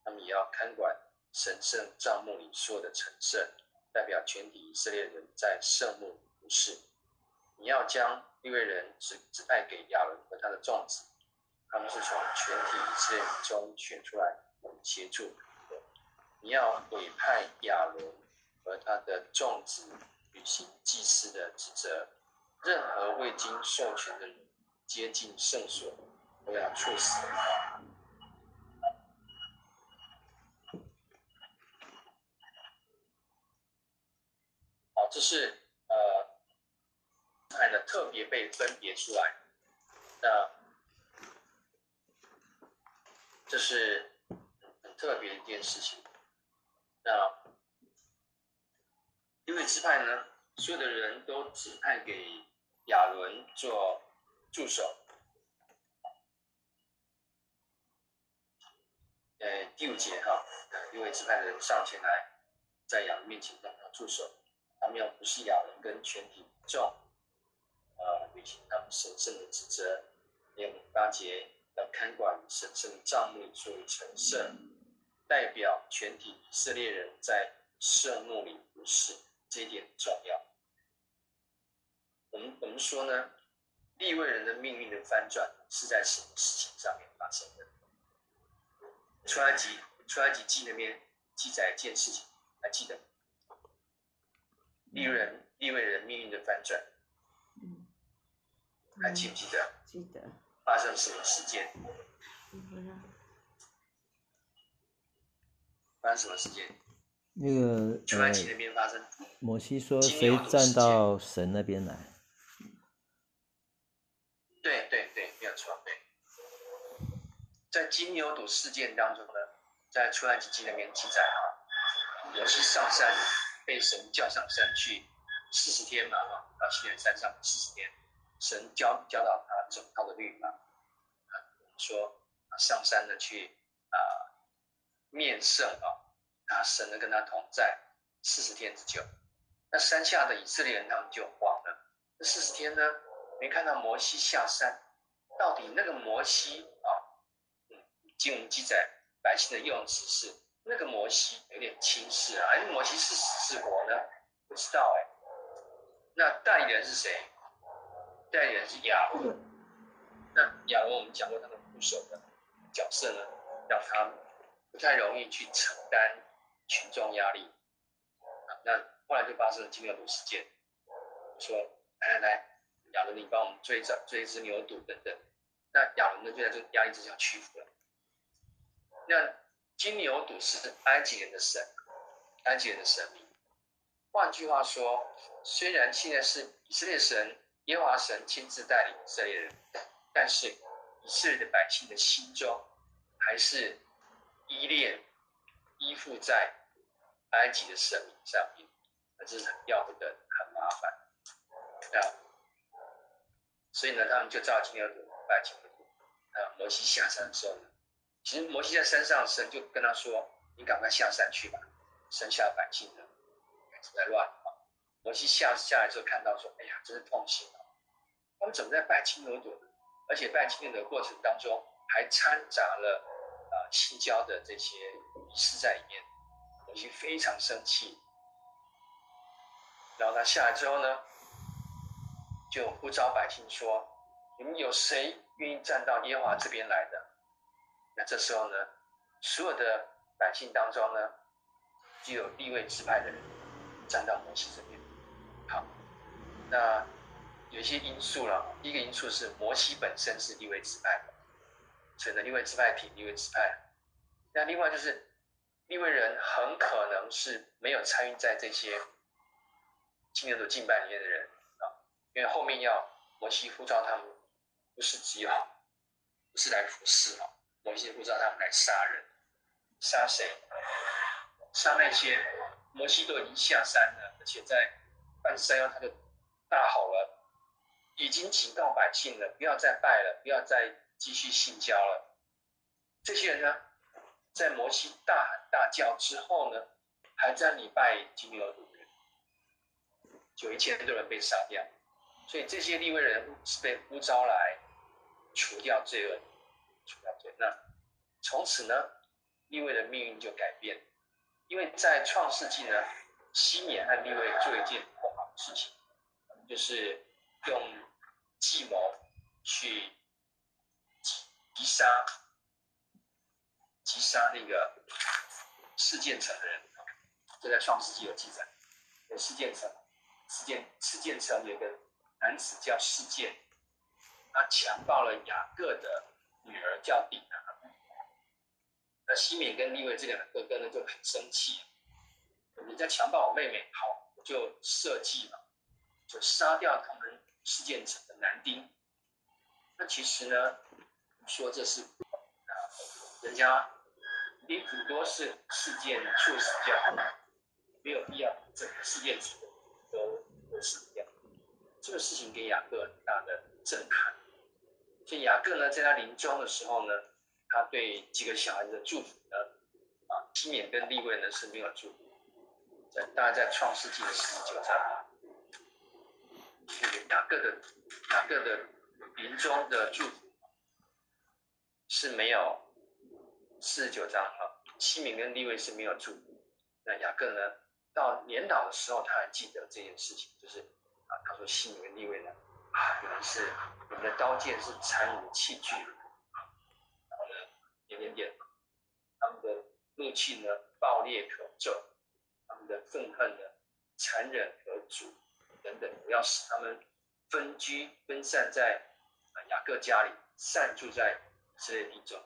他们也要看管神圣帐幕里所有的陈设，代表全体以色列人在圣幕里服侍。”你要将利未人指指派给亚伦和他的众子，他们是从全体以色列中选出来协助。你要委派亚伦和他的众子履行祭司的职责。任何未经授权的人接近圣所，都要处死。好，这是呃。派呢特别被分别出来，那这是很特别的一件事情。那因为支派呢，所有的人都指派给亚伦做助手。呃，第五节哈，因为支派的人上前来，在亚伦面前让他助手，他们要服侍亚伦跟全体众，呃，履行他们神圣的职责。第八节要看管神圣的帐幕，作为陈设，代表全体以色列人在圣幕里服侍，这一点很重要。我们我们说呢，利未人的命运的翻转是在什么事情上面发生的？出埃及出埃及记那边记载一件事情。还记得利未人利未人命运的翻转，嗯，还记不记得？记得。发生什么事件？发生什么事件？那个出埃及那边发生。摩西说：“谁站到神那边来？”对对对，没有错。对，在金牛犊事件当中呢，在出埃及记那边记载啊。摩西上山，被神叫上山去四十天嘛，啊，到西奈山上四十天，神教教导他整套的律法，啊，说上山的去啊面圣啊，啊，神呢跟他同在四十天之久，那山下的以色列人他们就慌了，这四十天呢没看到摩西下山，到底那个摩西啊，嗯，经文记载百姓的用词是。那个摩西有点轻视啊，哎，摩西是死是活呢？不知道哎。那代理人是谁？代言人是亚伦。那亚伦我们讲过他的副手的角色呢，让他不太容易去承担群众压力。那后来就发生了金牛犊事件，说来来来，亚伦你帮我们追着追一只牛犊等等。那亚伦呢就在这个压力之下屈服了。那。金牛犊是埃及人的神，埃及人的神明。换句话说，虽然现在是以色列神耶和华神亲自带领以色列人，但是以色列的百姓的心中还是依恋、依附在埃及的神明上面，这是很要不得、很麻烦啊。所以呢，他们就照金牛犊拜金牛犊。啊，摩西下山的时候呢，其实摩西在山上，神就跟他说：“你赶快下山去吧，剩下百姓呢，开始在乱。”摩西下下来之后，看到说：“哎呀，真是痛心啊！他们怎么在拜金牛犊？而且拜金牛的过程当中，还掺杂了啊性交的这些仪式在里面。”摩西非常生气。然后他下来之后呢，就呼召百姓说：“你们有谁愿意站到耶和华这边来的？”那这时候呢，所有的百姓当中呢，就有地位支派的人站到摩西这边。好，那有一些因素了。第一个因素是摩西本身是利未支派的，所以呢，利未支派体利未支派。那另外就是利未人很可能是没有参与在这些金牛犊敬拜里面的人啊，因为后面要摩西呼召他们，不是只有，不是来服侍啊。摩西呼召他们来杀人，杀谁？杀那些摩西都已经下山了，而且在半山腰他就大吼了，已经警告百姓了，不要再拜了，不要再继续信教了。这些人呢，在摩西大喊大叫之后呢，还在礼拜金牛犊人，就一千多人被杀掉。所以这些利未人是被呼召来除掉罪恶。除掉罪那从此呢，利未的命运就改变，因为在创世纪呢，西缅和利未做一件不好的事情，就是用计谋去击杀击杀那个示剑城的人，这在创世纪有记载。示剑城，示剑示剑城有个男子叫示剑，他强暴了雅各的。女儿叫底拿，那西缅跟利未这两个哥哥呢就很生气，人家强暴我妹妹，好，我就设计嘛，就杀掉他们示剑城的男丁。那其实呢，说这是啊，人家你很多是事件处死掉，没有必要整个示剑城都都死掉。这个事情给雅各很大的震撼。所以雅各呢，在他临终的时候呢，他对几个小孩子的祝福呢，啊，西缅跟利未呢是没有祝福。大概在创世纪的四十九章，雅各的雅各的临终的祝福是没有四十九章啊，西敏跟利未是没有祝福。那雅各呢，到年老的时候，他还记得这件事情，就是啊，他说西敏跟利未呢，啊，原来是你们的刀剑是残忍的器具，然后呢，点点点，他们的怒气呢，暴烈可咒，的愤恨的，残忍可阻，等等，我要使他们分居分散在啊雅各家里，散住在以色列地中。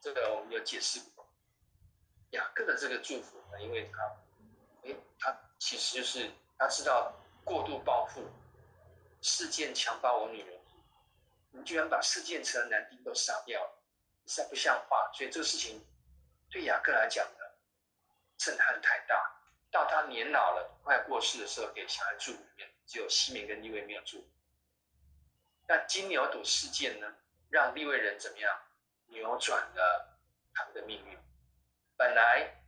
这个我们有解释过。雅各的这个祝福呢，因为他，诶，他其实就是他知道过度报复，示剑强暴我女人，你居然把示剑城男丁都杀掉了，实在不像话。所以这个事情对雅各来讲呢，震撼太大。到他年老了，快过世的时候，给小孩住里面只有西缅跟利未没有住。那金牛犊事件呢，让利未人怎么样扭转了他们的命运？本来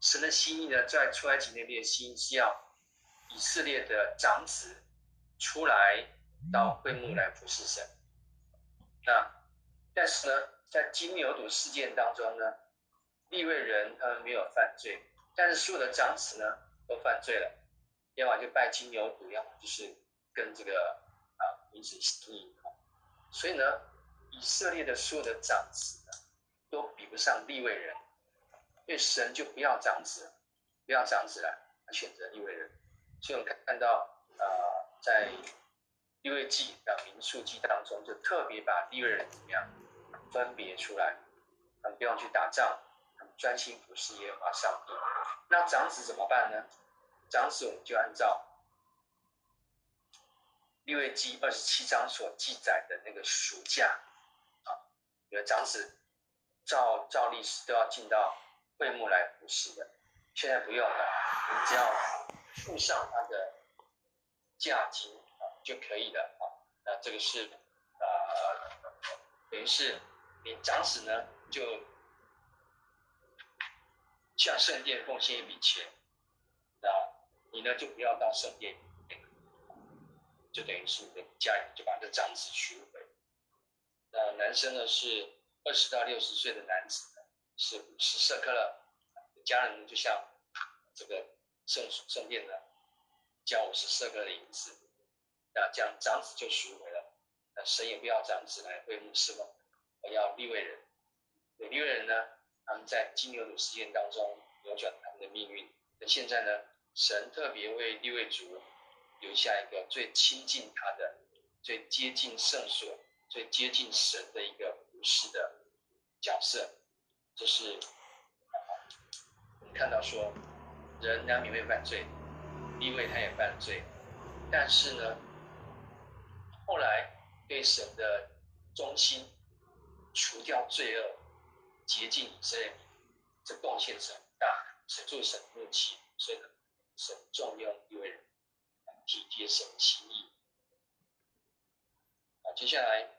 神的心意呢，在出埃及那边的心意是要以色列的长子出来到会幕来服侍神。那但是呢，在金牛犊事件当中呢，利未人他们没有犯罪。但是所有的长子呢都犯罪了，要么就拜金牛犊，要么就是跟这个啊女子行淫。所以呢，以色列的所有的长子呢都比不上利未人，因为神就不要长子，不要长子了，他选择利未人。所以我们看到啊，在利未记啊民数记当中，就特别把利未人怎么样分别出来，他们不用去打仗。专心服侍耶和华上帝，那长子怎么办呢？长子我们就按照利未记二十七章所记载的那个赎价啊，有的长子照照例是都要进到会幕来服侍的，现在不用了，你只要付上他的价金啊就可以了啊。那这个是呃，等于是你长子呢就。向圣殿奉献一笔钱，那你呢就不要到圣殿，就等于是你的家人就把这长子赎回。那男生呢是二十到六十岁的男子是五十舍客勒，家人就像这个圣圣殿呢交五十舍客勒的银子，那这样长子就赎回了。那神也不要长子来会幕侍奉，而要立位人。对利未人呢？他们在金牛犊事件当中扭转他们的命运。那现在呢？神特别为利未族留下一个最亲近他的、最接近圣所、最接近神的一个服侍的角色。这是我们看到说，人难免会犯罪，利未他也犯罪，但是呢，后来对神的忠心，除掉罪恶。洁净以色列民，这贡献是很大，是助神怒气，所以呢，神重用利未人，体贴神心意。啊，接下来，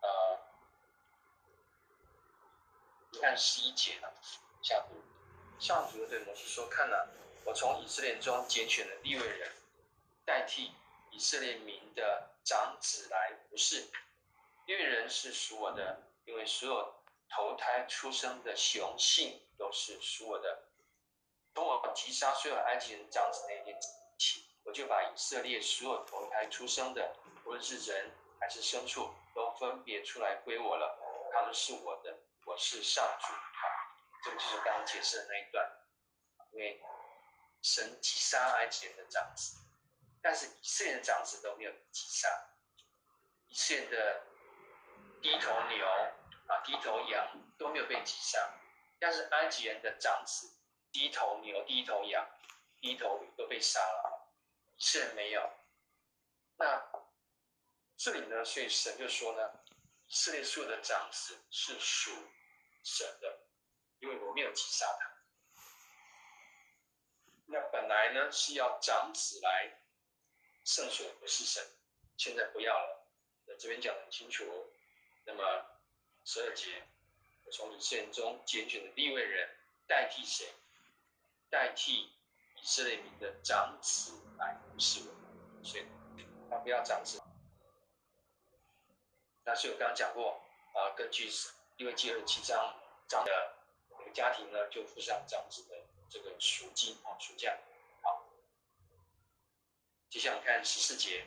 呃，你看十一节啊，下读，上主对摩西说：“看了，我从以色列中拣选了利未人，代替以色列民的长子来服侍。因为人是属我的，因为所有。”投胎出生的雄性都是属我的。从我击杀所有埃及人长子那一天起，我就把以色列所有投胎出生的，无论是人还是牲畜，都分别出来归我了。他们是我的，我是上主。这个就是刚刚解释的那一段。因为神击杀埃及人的长子，但是以色列的长子都没有击杀。以色列的第一头牛。啊，第一头羊都没有被击杀，但是埃及人的长子，第一头牛、第一头羊、第一头驴都被杀了，是没有。那这里呢，所以神就说呢，以色列所有的长子是属神的，因为我没有击杀他。那本来呢是要长子来圣所不是神，现在不要了。那这边讲得很清楚，那么。十二节，我从以色列中拣选的利未人代替谁？代替以色列民的长子来服侍我，所以他不要长子。那所以我刚刚讲过啊，根据利未记二十七章长的每个家庭呢，就付上长子的这个赎金啊，赎价。好，接下来看十四节，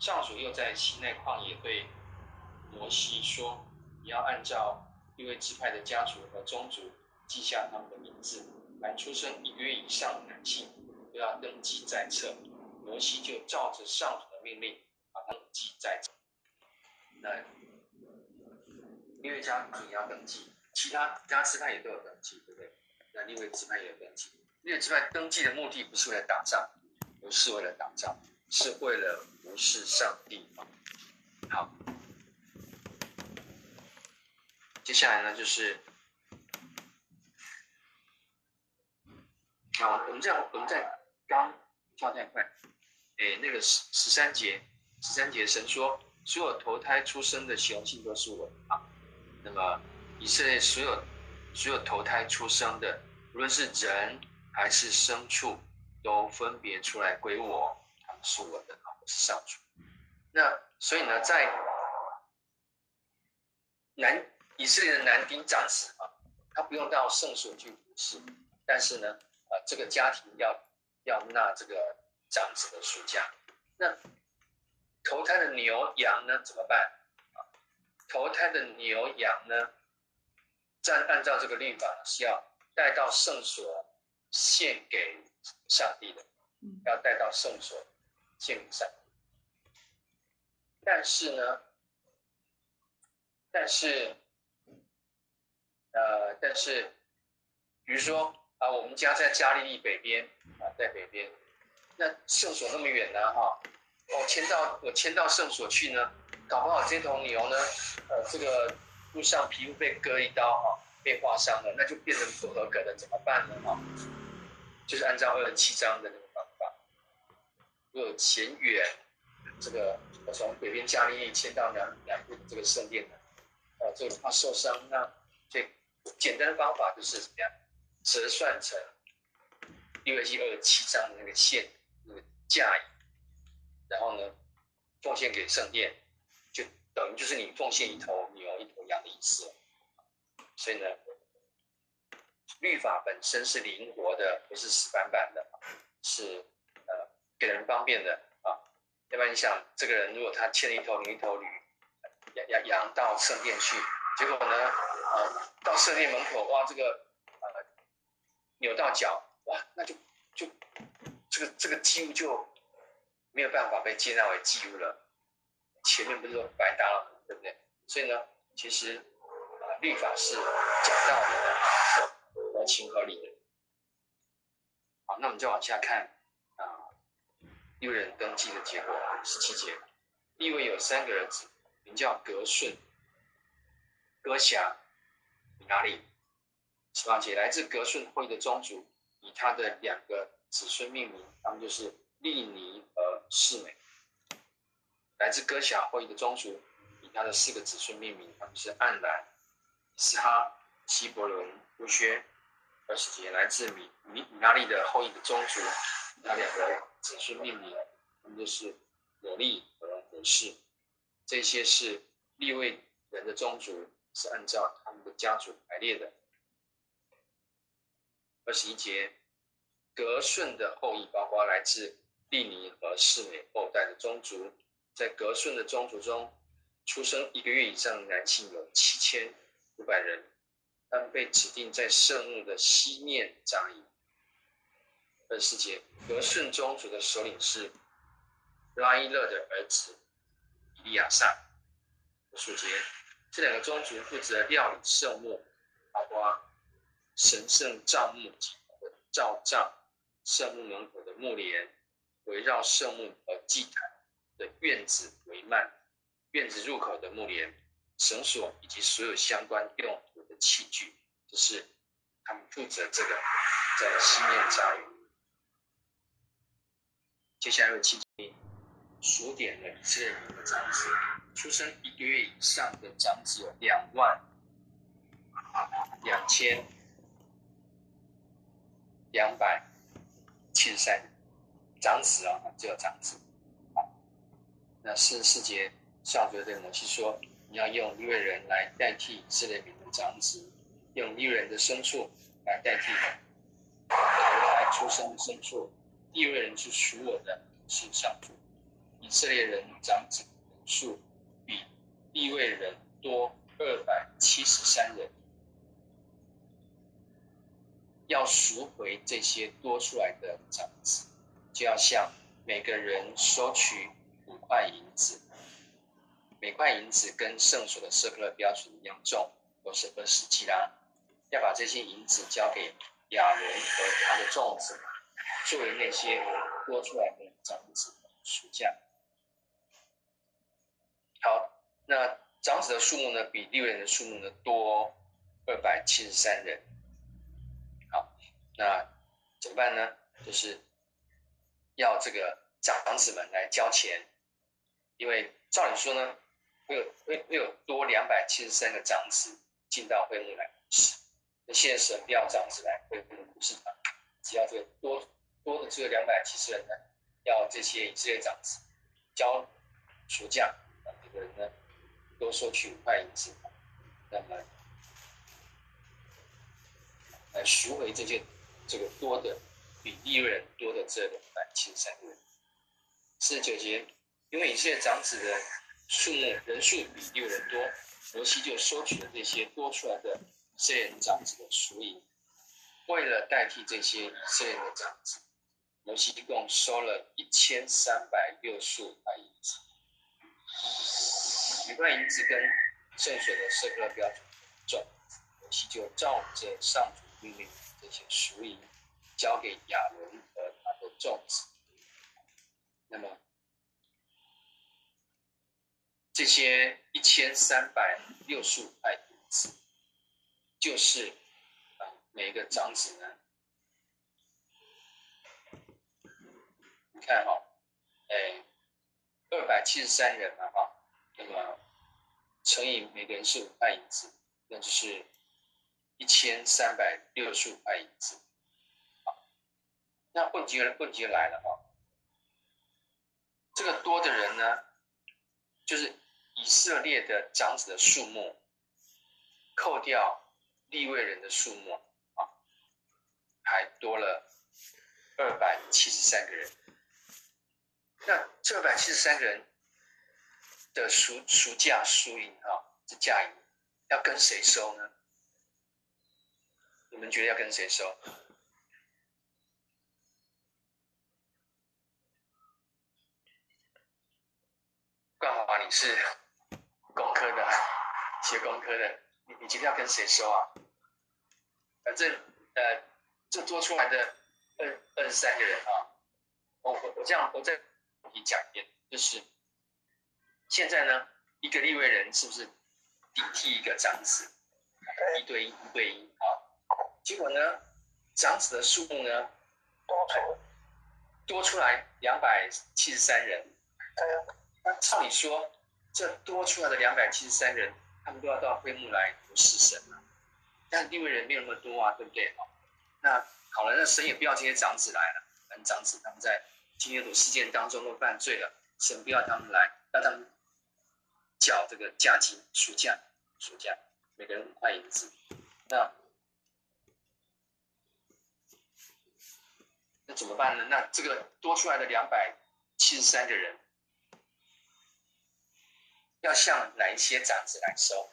上主又在西奈旷野对摩西说：“你要按照利未支派的家族和宗族记下他们的名字，凡出生一个月以上的男性都要登记在册。”摩西就照着上主的命令，把他登记在册。那利未家族也要登记，其他家支派也都有登记，对不对？那利未支派也有登记。利未支派登记的目的不是为了打仗，不是为了打仗，是为了服侍上帝。好，接下来呢就是，啊，我们这样，我们在刚跳太快，哎，那个十十三节，十三节神说。所有投胎出生的雄性都是我的啊，那么以色列所有所有投胎出生的，无论是人还是牲畜，都分别出来归我，他们是我的啊，我是上主。那所以呢，在男以色列的男丁长子啊，他不用到圣所去服侍，但是呢，啊，这个家庭要要纳这个长子的赎价，那。投胎的牛羊呢怎么办？啊，投胎的牛羊呢，按按照这个律法是要带到圣所献给上帝的，要带到圣所献给上帝。但是呢，但是，呃，但是，比如说啊，我们家在加利利北边啊，在北边，那圣所那么远呢，哈。我牵到我牵到圣所去呢，搞不好这头牛呢，呃，这个路上皮肤被割一刀哈、被划伤了，那就变成不合格的，怎么办呢？哈，就是按照二十七章的那个方法，如果嫌远，这个我从北边加利利迁到南南部这个圣殿呢，呃，这个怕受伤，那这简单的方法就是怎么样，折算成利未记二十七章的那个线那个价。然后呢，奉献给圣殿，就等于就是你奉献一头牛、一头羊的意思。所以呢，律法本身是灵活的，不是死板板的，是呃给人方便的啊。要不然你想，这个人如果他牵了一头牛、一头驴，羊羊羊到圣殿去，结果呢，呃，到圣殿门口，哇，这个呃扭到脚，哇，那就就这个这个几乎就。没有办法被接纳为祭物了，前面不是说白搭了，对不对？所以呢，其实啊，律法是讲道理的，合情合理的。好，那我们就往下看啊，六人登记的结果，十七节，利未有三个儿子，名叫格顺、哥辖、米拉利。十八节，来自革顺会的宗族，以他的两个子孙命名，他们就是利尼和。世美，来自哥辖后裔的宗族，以他的四个子孙命名，他们是暗兰、斯哈、希伯伦、乌薛。二十节，来自米米米拉利的后裔的宗族，以他两个子孙命名，他们就是罗利和何士。这些是立位人的宗族，是按照他们的家族排列的。二十一节，格顺的后裔包括来自。利尼和示每后代的宗族，在格顺的宗族中，出生一个月以上的男性有七千五百人，他们被指定在圣墓的西面扎营。二十节，格顺宗族的首领是拉伊勒的儿子伊利亚撒。二十五节，这两个宗族负责料理圣墓，包括神圣帐幕及罩帐、圣墓门口的木帘。围绕圣幕和祭坛的院子帷幔，院子入口的木帘、绳索以及所有相关用途的器具，就是他们负责这个在西面扎营。接下来有七节，数点了以色列人的长子，出生一个月以上的长子有两万两千两百七十三人，长子啊，只有长子。那四十四节上主对摩西说：“你要用利未人来代替以色列民的长子，用利未人的牲畜来代替头胎出生的牲畜。利未人是属我的，是上主。以色列人长子人数比利未人多二百七十三人。”要赎回这些多出来的长子，就要向每个人收取五块银子，每块银子跟圣所的舍客勒标准一样重，都是二十基拉。要把这些银子交给亚伦和他的众子，作为那些多出来的长子赎价。好，那长子的数目呢，比利未人的数目呢多二百七十三人。好那怎么办呢？就是要这个长子们来交钱，因为照理说呢，会有会会有多两百七十三个长子进到会幕来服侍。那现在神不要长子来会幕服侍他，只要这个多多的这个两百七十人呢，要这些以色列长子交赎价，啊，这个人呢多收取五块银子，那么来赎回这些。这个多的比利润多的这两百七十三个人，四十九节，因为以色列长子的数目人数比六人多，摩西就收取了这些多出来的以色列人长子的赎银，为了代替这些以色列人的长子，摩西一共收了一千三百六十五块银子，每块银子跟圣水的舍客勒标准重，摩西就照着上主命令。这些赎银交给亚伦和他的众子。那么，这些一千三百六十五块银子，就是啊，每一个长子呢，你看哈、哦，哎，二百七十三人了哈，那么乘以每个人是五块银子，那就是。一千三百六十五块银子，好，那问题问题来了哈，这个多的人呢，就是以色列的长子的数目，扣掉立位人的数目啊，还多了二百七十三个人。那这二百七十三个人的赎赎价输赢啊，这价银要跟谁收呢？你们觉得要跟谁收？刚好你是工科的，学工科的，你你觉得要跟谁收啊？反正呃，这多出来的二二十三个人啊，我我我这样我再你讲一遍，就是现在呢，一个立位人是不是顶替一个长子？一对一，一对一啊。结果呢，长子的数目呢多出多出来两百七十三人。那照理说，这多出来的两百七十三人，他们都要到会幕来服侍神了。但立位人没有那么多啊，对不对？那好了，那神也不要这些长子来了。反正长子他们在今天的事件当中都犯罪了，神不要他们来，这个价金赎价赎价，每个人五块银子。那那怎么办呢？那这个多出来的两百七十三个人，要向哪一些长子来收？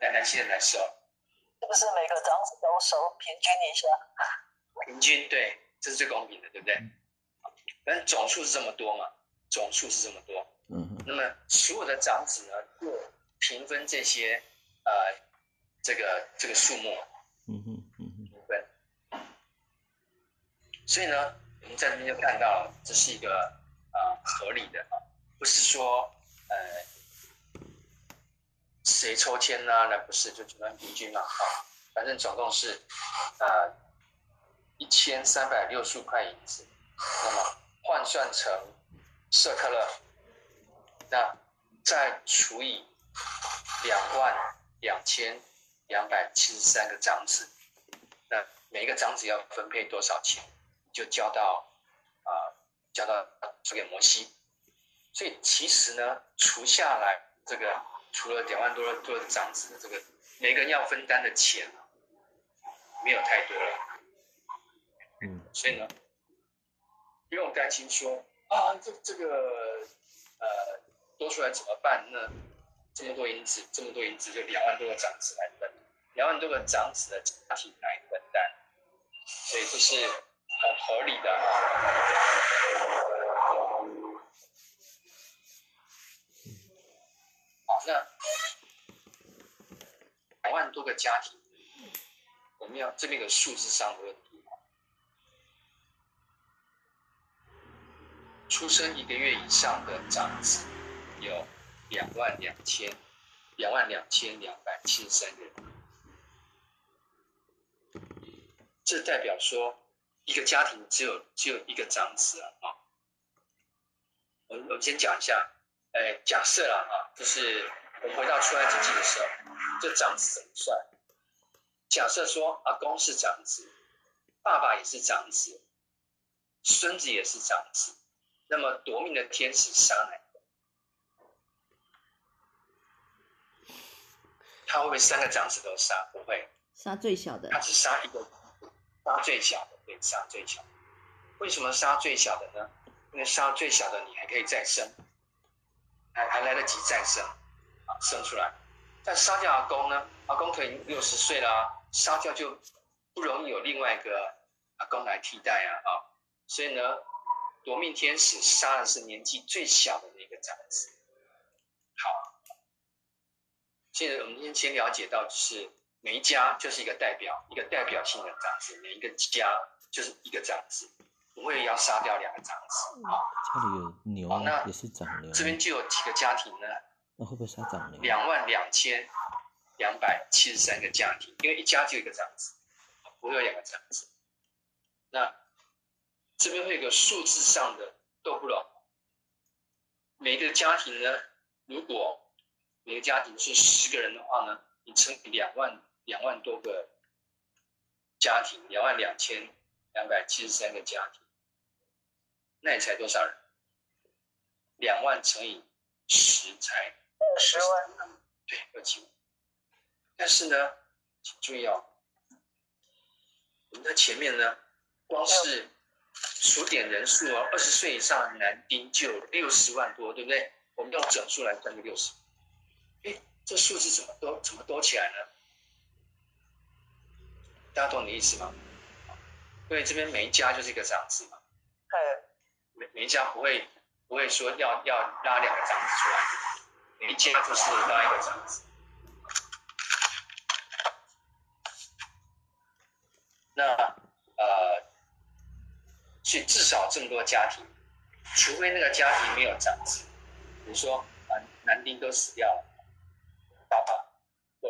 哪哪些人来收？是不是每个长子都收，平均一下？平均对，这是最公平的，对不对？反正总数是这么多嘛，总数是这么多。那么所有的长子呢，就平分这些呃这个这个数目。嗯哼。所以呢，我们在这边就看到，这是一个、呃、合理的啊，不是说呃谁抽签呢？那不是就主观平均嘛啊，反正总共是呃一千三百六十五块银子，那么换算成舍客勒，那再除以两万两千两百七十三个长子，那每一个长子要分配多少钱，就交到啊、呃，交到交给摩西。所以其实呢，除下来这个除了两万多多的长子的这个每个人要分担的钱，没有太多了。嗯，所以呢，不用担心说啊，这这个呃多出来怎么办呢？这么多银子，这么多银子，就两万多个长子来分，两万多个长子的家庭来分担，所以这是很合理的啊。好，那两万多个家庭，我们要这边有个数字上的问题。出生一个月以上的长子有两万两千，两万两千两百七十三人。这代表说，一个家庭只有只有一个长子啊。啊，我我先讲一下，哎，假设了啊，就是我们回到出埃及记的时候，这长子怎么算？假设说阿公是长子，爸爸也是长子，孙子也是长子。那么夺命的天使杀来个？他会不会三个长子都杀？不会，杀最小的。他只杀一个，杀最小的，对，杀最小的。为什么杀最小的呢？因为杀最小的你还可以再生，还还来得及再生，啊，生出来。但杀掉阿公呢？阿公可以六十岁了，杀掉就不容易有另外一个阿公来替代啊，啊，所以呢。夺命天使杀的是年纪最小的那个长子。好，现在我们先先了解到，就是每一家就是一个代表，一个代表性的长子，每一个家就是一个长子，不会要杀掉两个长子。好，家里有牛，好，那也是长牛。这边就有几个家庭呢？那会不会杀长牛？两万两千两百七十三个家庭，因为一家就一个长子，不会有两个长子。那。这边会有个数字上的都不懂。每个家庭呢，如果每个家庭是十个人的话呢，你乘以两万两万多个家庭，两万两千两百七十三个家庭，那你才多少人？两万乘以十才二十万。对，二七万。但是呢，请注意哦，我们在前面呢，光是。数点人数哦，二十岁以上的男丁就有六十万多，对不对？我们用整数来算就六十。哎，这数字怎么多怎么多起来呢？大家懂你的意思吗？因为这边每一家就是一个长子嘛。每每一家不会不会说要要拉两个长子出来，每一家就是拉一个长子。那呃。所以至少这么多家庭，除非那个家庭没有长子，比如说男男丁都死掉了，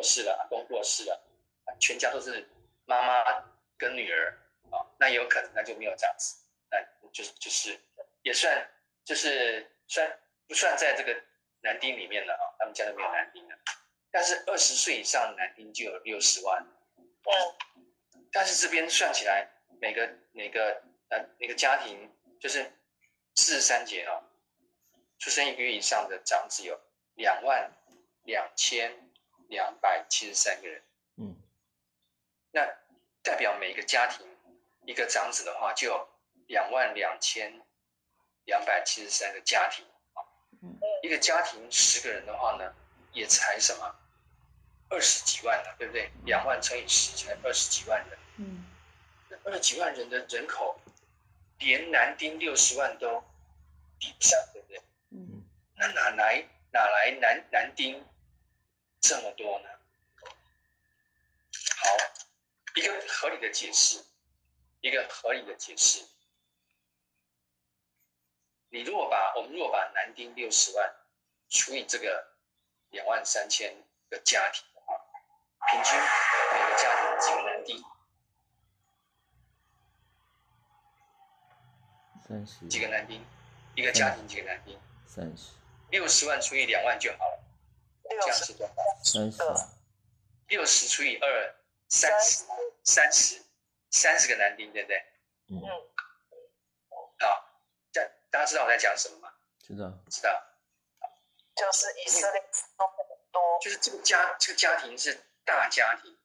世了，阿公过世了，全家都是妈妈跟女儿啊，那也有可能那就没有这样子，那就是就是也算就是算不算在这个男丁里面了啊？他们家都没有男丁了，但是二十岁以上的男丁就有六十万，哦但是这边算起来每个每个。呃每个家庭就是四十三节啊，出生一个月以上的长子有两万两千两百七十三个人。嗯，那代表每个家庭一个长子的话，就有两万两千两百七十三个家庭啊。嗯，一个家庭十个人的话呢，也才什么二十几万了，对不对？两万乘以十才二十几万人。嗯，那二十几万人的人口。连男丁六十万都抵不上，对不对？嗯，那哪来哪来男男丁这么多呢？好，一个合理的解释，一个合理的解释。你如果把我们如果把男丁六十万除以这个两万三千个家庭的话，平均每个家庭几个男丁？三十几个男丁，一个家庭几个男丁？三十。六十万除以两万就好了，这样是多少？三十。六十除以二，三十，三十。三十个男丁，对不对？嗯。好，这大家知道我在讲什么吗？知道。知道。就是以色列都很多，就是这个家，这个家庭是大家庭。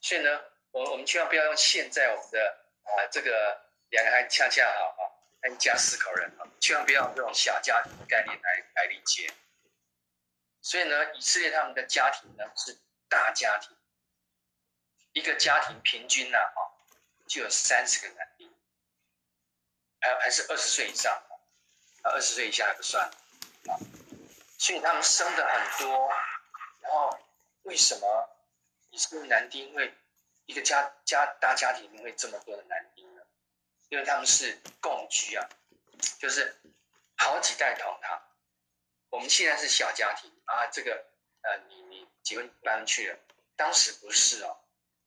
所以呢，我我们千万不要用现在我们的啊、呃、这个两个还恰恰好哈，一家四口人啊，千万不要用这种小家庭的概念来来理解。所以呢，以色列他们的家庭呢是大家庭，一个家庭平均呢、啊、哈就有三十个男丁，还还是二十岁以上，啊二十岁以下还不算，所以他们生的很多，然后为什么？以色列男丁会一个家家大家庭里面会这么多的男丁呢？因为他们是共居啊，就是好几代同堂。我们现在是小家庭啊，这个呃，你你结婚搬去了，当时不是哦，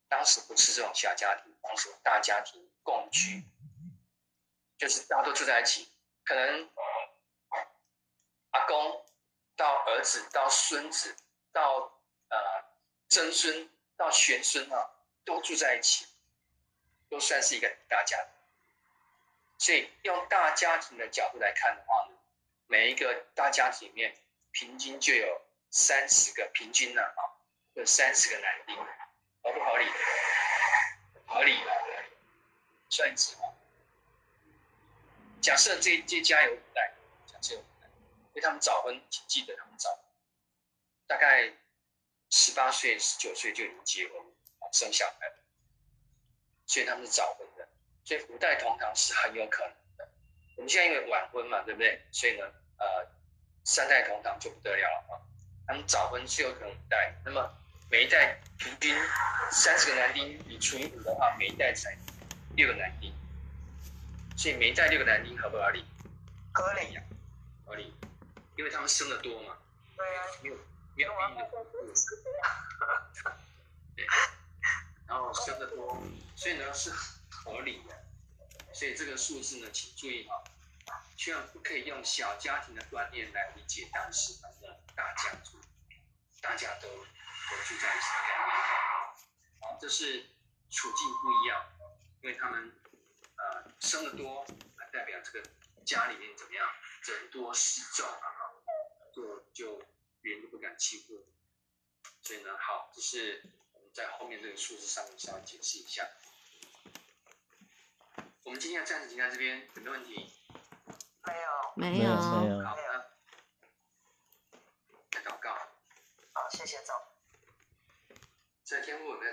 当时不是这种小家庭，当时大家庭共居，就是大家都住在一起，可能阿公到儿子到孙子到呃。曾孙到玄孙啊，都住在一起，都算是一个大家庭。所以用大家庭的角度来看的话，每一个大家庭里面平均就有三十个，平均呢啊，有三十个男丁，合不合理？合理，算一次啊。假设这这家有五代，假设有五代，因为他们早婚，记得他们早，大概。十八岁、十九岁就已经结婚生小孩，所以他们是早婚的，所以五代同堂是很有可能的。我们现在因为晚婚嘛，对不对？所以呢，呃，三代同堂就不得了了啊。他们早婚是有可能五代，那么每一代平均三十个男丁，你除以五的话，每一代才六个男丁，所以每一代六个男丁合不合理？合理呀，合理，因为他们生的多嘛。对呀、啊。没有病的，对，然后生的多，所以呢是合理的，所以这个数字呢，请注意哈，千万不可以用小家庭的观念来理解当时的大家族，大家都都住在一起的概念，好，这是处境不一样，因为他们呃生的多，代表这个家里面怎么样，人多势众啊，就就。别人都不敢欺负，所以呢，好，这是我们在后面这个数字上面稍微解释一下。我们今天要暂时停在这边，有没有问题？没有，没有，没有。好的，再祷告。好，谢谢总。在天父，我们在。